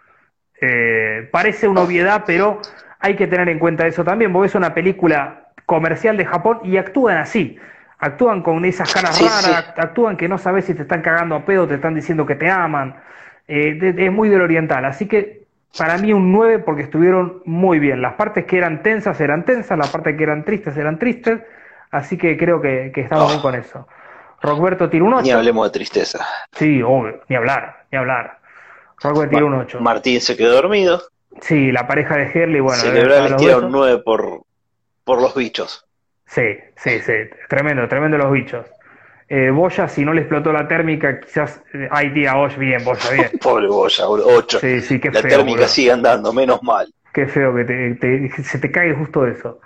Eh, parece una obviedad, pero hay que tener en cuenta eso también, porque es una película comercial de Japón y actúan así. Actúan con esas caras sí, raras, sí. actúan que no sabes si te están cagando a pedo, te están diciendo que te aman. Eh, es muy del oriental, así que para mí un 9 porque estuvieron muy bien. Las partes que eran tensas eran tensas, las partes que eran tristes eran tristes, así que creo que, que estamos oh. bien con eso. Roberto tiene un 8. Ni hablemos de tristeza. Sí, obvio, ni hablar, ni hablar. Un 8. Martín se quedó dormido. Sí, la pareja de Herley, bueno. Cerebral les tira un 9 por, por los bichos. Sí, sí, sí. Tremendo, tremendo los bichos. Eh, Boya, si no le explotó la térmica, quizás. Eh, ay, tía, Osh, bien, Boya, bien. Pobre Boya, 8. Sí, sí, qué la feo. térmica boludo. sigue andando, menos mal. Qué feo que te, te- se te cae justo eso.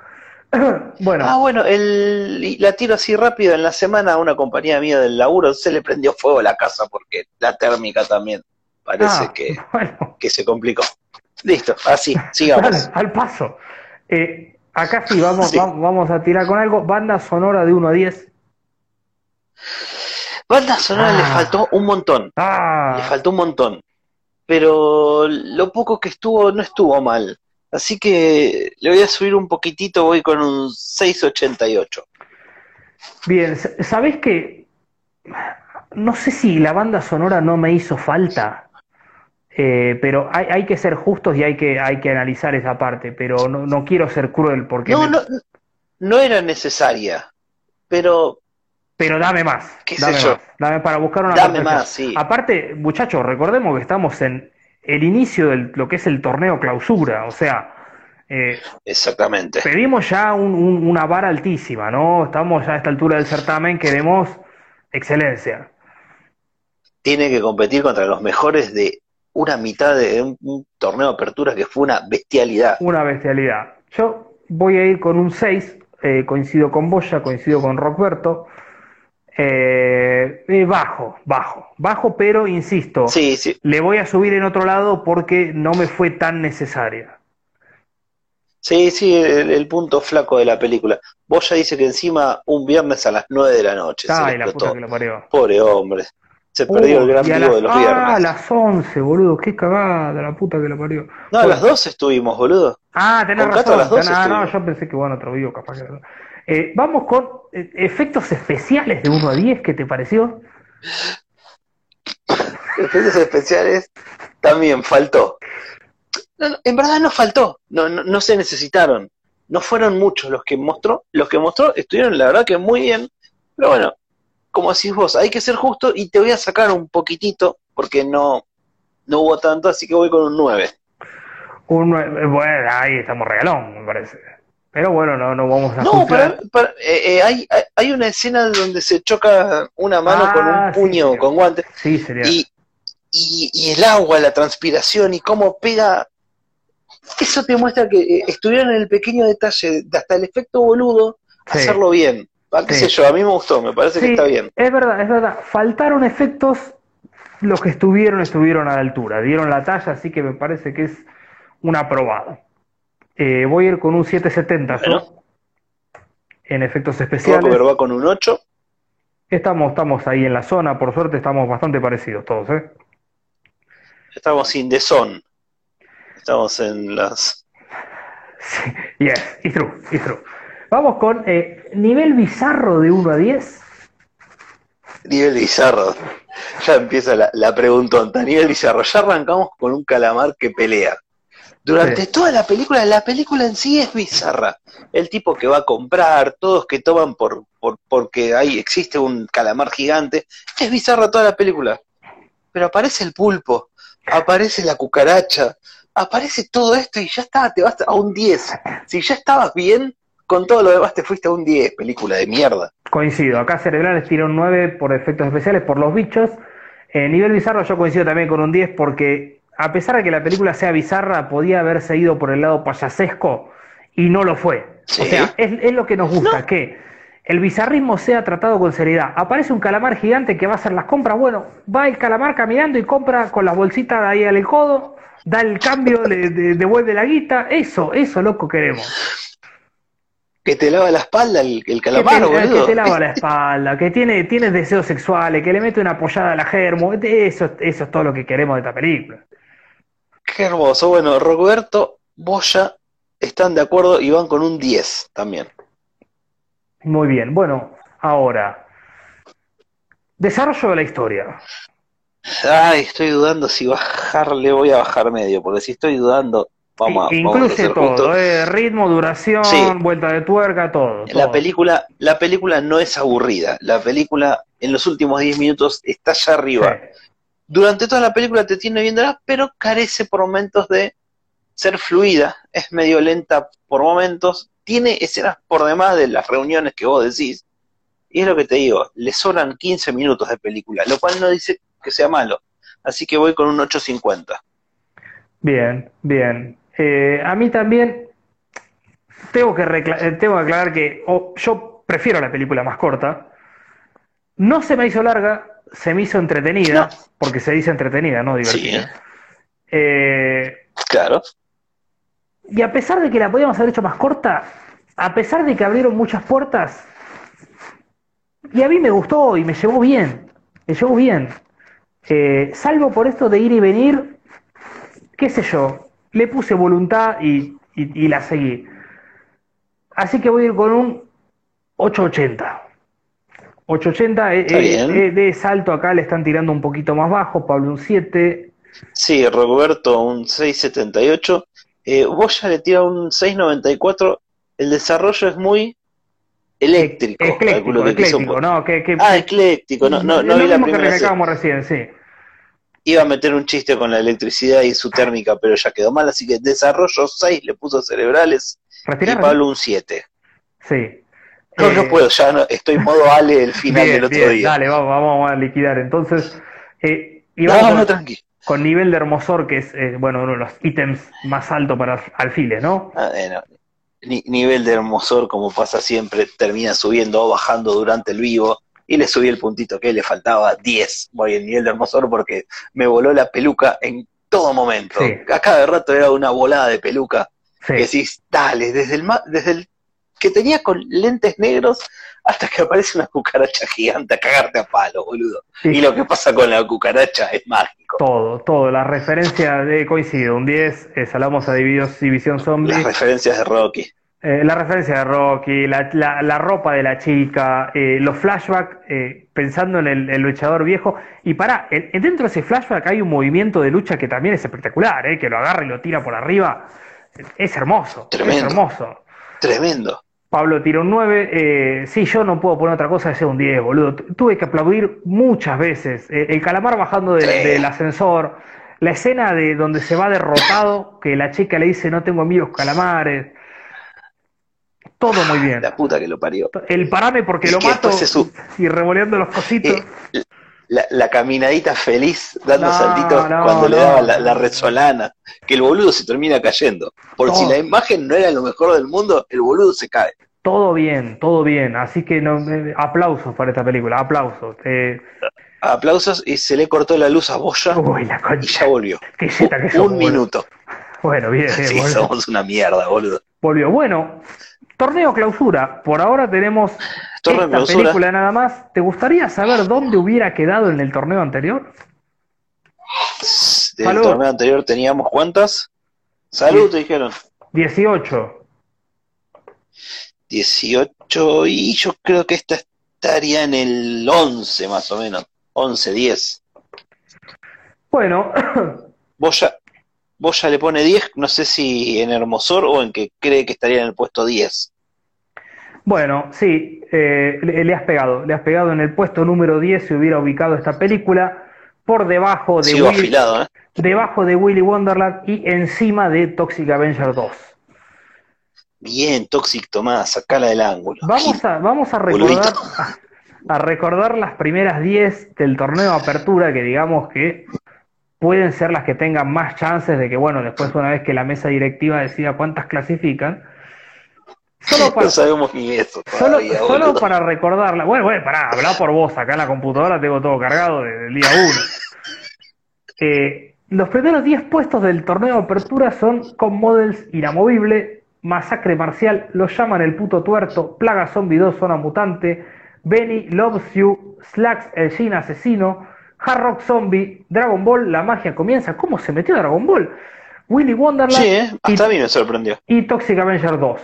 bueno, Ah, bueno, el, la tiro así rápido. En la semana a una compañía mía del laburo se le prendió fuego a la casa porque la térmica también parece ah, que, bueno, que se complicó. Listo, así, sigamos. dale, al paso. Eh, acá sí, vamos, Sí. vamos, vamos a tirar con algo. Banda sonora de 1 a 10. Banda sonora le Ah. faltó un montón, le Ah, faltó un montón. Pero lo poco que estuvo no estuvo mal. Así que le voy a subir un poquitito, voy con un 6.88. bien, ¿sabés que No sé si la banda sonora no me hizo falta, eh, pero hay, hay que ser justos y hay que, hay que analizar esa parte, pero no, no quiero ser cruel porque No, me- no, no era necesaria, pero Pero dame más, ¿Qué sé dame yo? más, dame para buscar una dame más, sí. Aparte, muchachos, recordemos que estamos en el inicio de lo que es el torneo clausura, o sea, eh, Exactamente. pedimos ya un- un- una vara altísima, ¿no? Estamos ya a esta altura del certamen, queremos excelencia. Tiene que competir contra los mejores de una mitad de un, un torneo de apertura que fue una bestialidad. Una bestialidad. Yo voy a ir con un 6, eh, coincido con Boya, coincido con Rockberto. Eh, eh, bajo, bajo, bajo, pero insisto, Sí, sí. le voy a subir en otro lado porque no me fue tan necesaria. Sí, sí, el, el punto flaco de la película. Vos ya dice que encima un viernes a las 9 de la noche se Ay, la puta que lo parió. Pobre hombre. Se perdió Uh, el gran vivo las- de los ah, a viernes. las 11, boludo, qué cagada, la puta que lo parió. No, a las 12 estuvimos, boludo. Ah, tenés Con razón. a las 12 tenés- ah, no, yo pensé que bueno, otro video capaz que era. Eh, vamos con eh, efectos especiales de 1 a 10, ¿qué te pareció? Efectos especiales también faltó. No, no, en verdad no faltó, no, no, no se necesitaron. No fueron muchos los que mostró. Los que mostró estuvieron, la verdad, que muy bien. Pero bueno, como decís vos, hay que ser justo y te voy a sacar un poquitito porque no, no hubo tanto, así que voy con un 9. Un, nueve- bueno, ahí estamos regalón, me parece. Pero bueno, no, no vamos a No, para, para- eh, eh, hay, hay- una escena donde se choca una mano Ah, con un sí, puño, sí. con guantes, Sí, sería. y, y, y el agua, la transpiración y cómo pega. Eso te muestra que eh, estuvieron en el pequeño detalle, de hasta el efecto boludo, Sí. hacerlo bien. Ah, ¿Qué Sí. sé yo? A mí me gustó, me parece que está bien. es verdad, es verdad. Faltaron efectos, los que estuvieron, estuvieron a la altura, dieron la talla, así que me parece que es un aprobado. Eh, voy a ir con un 770 yo, Bueno. en efectos especiales. Rockover va con un 8. Estamos, estamos ahí en la zona, por suerte estamos bastante parecidos todos, ¿eh? Estamos in the zone. Estamos en las. Sí, yes, it's true, it's true. Vamos con eh, nivel bizarro de 1 a 10. Nivel bizarro. Ya empieza la, la preguntonta. Nivel bizarro. Ya arrancamos con un calamar que pelea. Durante Sí. toda la película, la película en sí es bizarra. El tipo que va a comprar, todos que toman por, por porque ahí existe un calamar gigante. Es bizarra toda la película. Pero aparece el pulpo, aparece la cucaracha, aparece todo esto y ya está, te vas a un 10. Si ya estabas bien, con todo lo demás te fuiste a un 10, película de mierda. Coincido, acá Cerebrales tira un 9 por efectos especiales, por los bichos. Eh, nivel bizarro yo coincido también con un 10 porque a pesar de que la película sea bizarra, podía haberse ido por el lado payasesco y no lo fue. Sí. O sea, es, es lo que nos gusta, No. que el bizarrismo sea tratado con seriedad. Aparece un calamar gigante que va a hacer las compras. Bueno, va el calamar caminando y compra con las bolsitas de ahí al codo, da el cambio, le de- devuelve la guita. Eso, eso, loco, queremos. Que te lava la espalda el, el Que calamar, te, boludo. que te lava la espalda, que tiene, tiene deseos sexuales, que le mete una apoyada a la germo. Eso, eso es todo lo que queremos de esta película. Qué hermoso. Bueno, Roberto, Boya están de acuerdo y van con un 10 también. Muy bien. Bueno, ahora. Desarrollo de la historia. Ay, estoy dudando si bajarle, voy a bajar medio, porque si estoy dudando, vamos a, vamos Incluye ser todo, eh, ritmo, duración, Sí. vuelta de tuerca, todo. La todo. película, la película no es aburrida. La película en los últimos 10 minutos está allá arriba. Sí. Durante toda la película te tiene viéndola, pero carece por momentos de ser fluida. Es medio lenta por momentos. Tiene escenas por demás de las reuniones que vos decís. Y es lo que te digo, le sobran 15 minutos de película, lo cual no dice que sea malo. Así que voy con un 8.50. Bien, bien. Eh, a mí también tengo que, eh, tengo que aclarar que yo prefiero la película más corta. No se me hizo larga, se me hizo entretenida, porque se dice entretenida, no divertida. Sí. Eh, claro. Y a pesar de que la podíamos haber hecho más corta, a pesar de que abrieron muchas puertas, y a mí me gustó y me llevó bien, me llevó bien. Eh, salvo por esto de ir y venir, qué sé yo, le puse voluntad y, la seguí. Así que voy a ir con un 880. 880 eh, eh, de salto acá le están tirando un poquito más bajo, Pablo un 7. Sí, Roberto un 678. vos ya le tira un 694. El desarrollo es muy eléctrico. Ecléctico, ecléctico, no, que, Ah, ecléctico, no, no, no vi la primera que recién, sí. Iba a meter un chiste con la electricidad y su térmica, pero ya quedó mal, así que desarrollo 6 le puso cerebrales y Pablo un 7. Sí. No, no eh, puedo, ya no, estoy en modo Ale el final del otro día. Dale, vamos, vamos a liquidar. Entonces, eh, no, tranqui. con nivel de hermosor, que es, eh, bueno, uno de los ítems más altos para alfiles, ¿no? Ah, bueno nivel de hermosor, como pasa siempre, termina subiendo o bajando durante el vivo. Y le subí el puntito que le faltaba 10. Voy en nivel de hermosor porque me voló la peluca en todo momento. A cada rato era una volada de peluca. Que decís, dale, desde el, desde el que tenía con lentes negros hasta que aparece una cucaracha gigante a cagarte a palo, boludo. Y lo que pasa con la cucaracha es mágico. Todo, todo. La referencia de coincido, un 10, eh, salamos a División Zombie. Las referencias de Rocky. Eh, la referencia de Rocky, la, la, ropa de la chica, eh, los flashbacks, eh, pensando en el, luchador viejo. Y para, dentro de ese flashback hay un movimiento de lucha que también es espectacular, que lo agarra y lo tira por arriba. Es hermoso, Tremendo. es hermoso. Tremendo. Pablo tira un 9. sí, yo no puedo poner otra cosa que sea un 10, boludo. Tuve que aplaudir muchas veces. el calamar bajando del ascensor. La escena de donde se va derrotado, que la chica le dice no tengo amigos calamares. Todo muy bien. La puta que lo parió. El parame porque lo mato y revoleando los cositos. Eh, la, caminadita feliz, dando saltitos cuando le daba la, la, resolana. Que el boludo se termina cayendo. Por si la imagen no era lo mejor del mundo, el boludo se cae. Todo bien, todo bien. Así que eh, aplausos para esta película, aplausos. Eh, aplausos y se le cortó la luz a Boya y ya volvió. un, minuto. Bueno, bien. sí, somos una mierda, boludo. Volvió. Bueno, Torneo clausura. Por ahora tenemos esta película nada más. ¿Te gustaría saber dónde hubiera quedado en el torneo anterior? ¿En el torneo anterior teníamos cuántas? Salud, te dijeron. 18. 18 y yo creo que esta estaría en el 11 más o menos. 11, 10. Bueno. Vos ya, vos ya le pone 10, no sé si en Hermosor o en que cree que estaría en el puesto 10. Bueno, sí, eh, le, has pegado, le has pegado en el puesto número 10 se hubiera ubicado esta película por debajo de, Willy, ¿eh? debajo de Willy Wonderland y encima de Toxic Avenger 2. Bien, Toxic Tomás, sacala del ángulo. Vamos a, vamos a recordar, a, recordar las primeras 10 del torneo de apertura que digamos que pueden ser las que tengan más chances de que, bueno, después una vez que la mesa directiva decida cuántas clasifican. Solo para, no sabemos ni eso. solo, para recordarla. Bueno, bueno, pará, habla por vos. Acá en la computadora tengo todo cargado desde el día 1. Eh, los primeros 10 puestos del torneo de apertura son con Models Inamovible, Masacre Marcial, Lo llaman el puto tuerto, Plaga Zombie 2, Zona Mutante, Benny Loves You, Slacks el Gin Asesino, Hard Rock Zombie, Dragon Ball, la magia comienza. ¿Cómo se metió Dragon Ball? Willy Wonderland. Sí, ¿eh? hasta a mí me sorprendió. Y Toxic Avenger 2.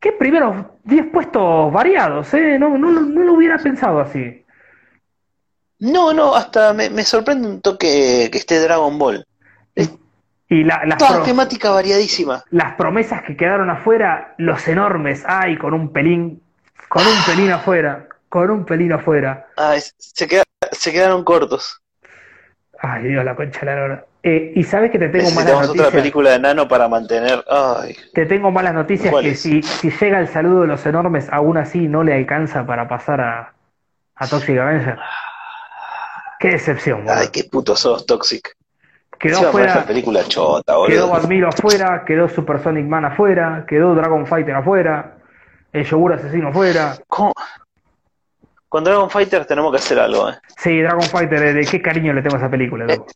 Qué primeros 10 puestos variados, ¿eh? No, no, no, lo hubiera pensado así. No, no, hasta me, sorprende un toque que esté Dragon Ball. y la, las Toda temática variadísima. Las promesas que quedaron afuera, los enormes, ay, con un pelín, con un pelín afuera con un pelín afuera. Ah, se, se quedaron cortos. Ay, Dios, la concha de la hora. Eh, y sabes que te tengo malas noticias. otra película de Nano para mantener. Ay, Te tengo malas noticias ¿Cuál que si, si llega el saludo de los enormes, aún así no le alcanza para pasar a, a Toxic Avenger. Qué decepción, boludo. ay, qué puto sos, Toxic. Quedó Encima fue esa fuera, película chota, quedó boludo. Admiro afuera, quedó Super Sonic Man afuera, quedó Dragon Fighter afuera, el yogur asesino afuera. ¿Cómo? Con Dragon Fighter tenemos que hacer algo, ¿eh? Sí, Dragon Fighter, eh, de qué cariño le tengo a esa película, loco.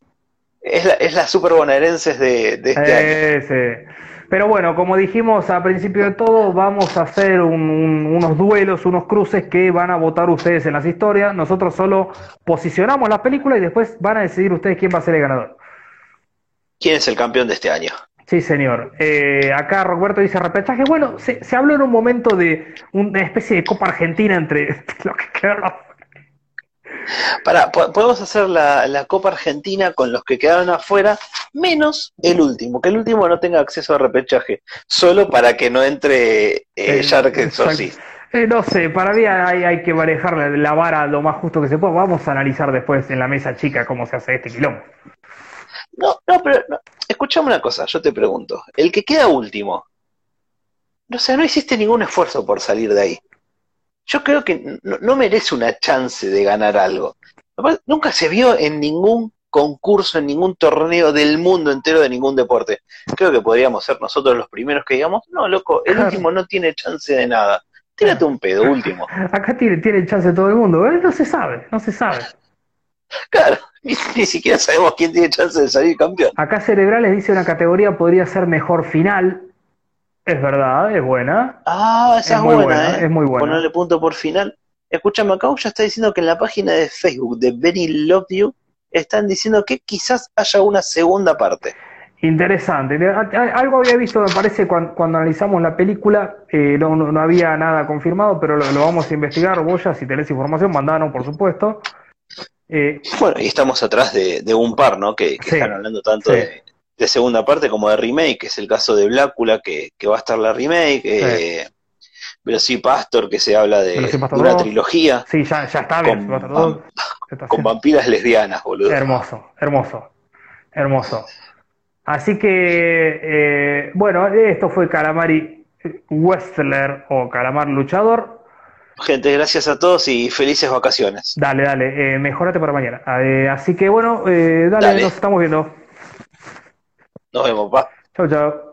Es la, es la super bonaerenses de, de este año. Eh, sí. Pero bueno, como dijimos al principio de todo, vamos a hacer un- un- unos duelos, unos cruces que van a votar ustedes en las historias. Nosotros solo posicionamos las películas y después van a decidir ustedes quién va a ser el ganador. ¿Quién es el campeón de este año? Sí, señor. Eh, acá Roberto dice repechaje. Bueno, se, se habló en un momento de una especie de Copa Argentina entre los que quedaron. Para, podemos hacer la, la Copa Argentina con los que quedaron afuera, menos el último, que el último no tenga acceso a repechaje, solo para que no entre eh, Eh, Shark. Eh, no sé, para mí hay, hay que manejar la, la vara lo más justo que se pueda. Vamos a analizar después en la mesa chica cómo se hace este quilombo. No, no, pero no. escuchame una cosa, yo te pregunto, el que queda último, no sé, no hiciste ningún esfuerzo por salir de ahí. Yo creo que no, no merece una chance de ganar algo. Nunca se vio en ningún concurso, en ningún torneo del mundo entero de ningún deporte. Creo que podríamos ser nosotros los primeros que digamos, no, loco, el Claro. último no tiene chance de nada. Tírate un pedo último. Acá tiene, tiene chance todo el mundo, ¿eh? No se sabe, no se sabe. Claro, ni, ni siquiera sabemos quién tiene chance de salir campeón. Acá Cerebrales dice una categoría podría ser mejor final. Es verdad, es buena. Ah, esa Es es, muy buena, buena, ¿eh? es muy buena. Ponerle punto por final. Escúchame, acá ya está diciendo que en la página de Facebook de Benny Love You están diciendo que quizás haya una segunda parte. Interesante. Algo había visto, me parece, cuando, cuando analizamos la película. eh, no, no, no había nada confirmado, pero lo, lo vamos a investigar. Vos ya, si tenés información, mandanos, por supuesto. Eh, Bueno, y estamos atrás de, de un par, ¿no? Que, que Sí, están hablando tanto sí. de, de segunda parte como de remake, que es el caso de Blácula, que, que va a estar la remake. Eh, Velocipastor, que se habla de, una 2. trilogía sí, ya, ya está bien. Con va a estar todo. vam- Se está con vampiras lesbianas, boludo. Hermoso, hermoso, hermoso. Así que, eh, bueno, esto fue Calamari Wrestler o Calamar Luchador. Gente, gracias a todos y felices vacaciones. Dale, dale, eh, mejorate para mañana. Eh, así que, bueno, eh, dale, Dale. nos estamos viendo. Nos vemos, pa. Chau, chau.